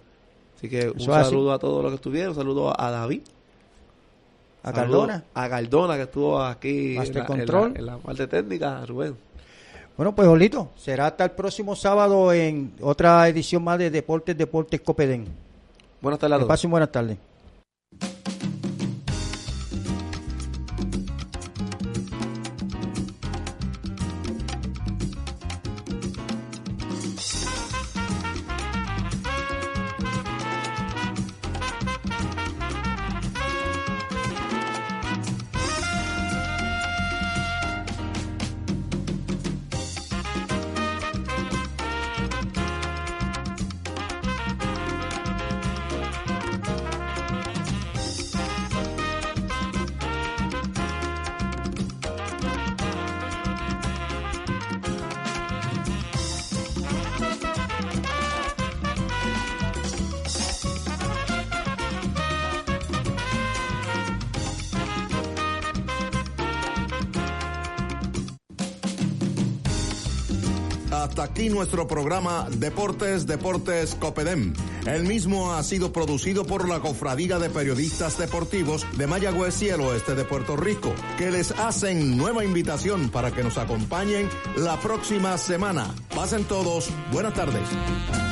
Así que un así. saludo a todos los que estuvieron. Un saludo a David. A Cardona. A Cardona que estuvo aquí en la, en la- Control. en la parte técnica. Rubén. Bueno, pues Olito, será hasta el próximo sábado en otra edición más de Deportes Deportes Copedén. Buenas tardes a todos. pasen buenas tardes. Hasta aquí nuestro programa Deportes, Deportes Copedem. El mismo ha sido producido por la Cofradía de Periodistas Deportivos de Mayagüez y el oeste de Puerto Rico, que les hacen nueva invitación para que nos acompañen la próxima semana. Pasen todos, buenas tardes.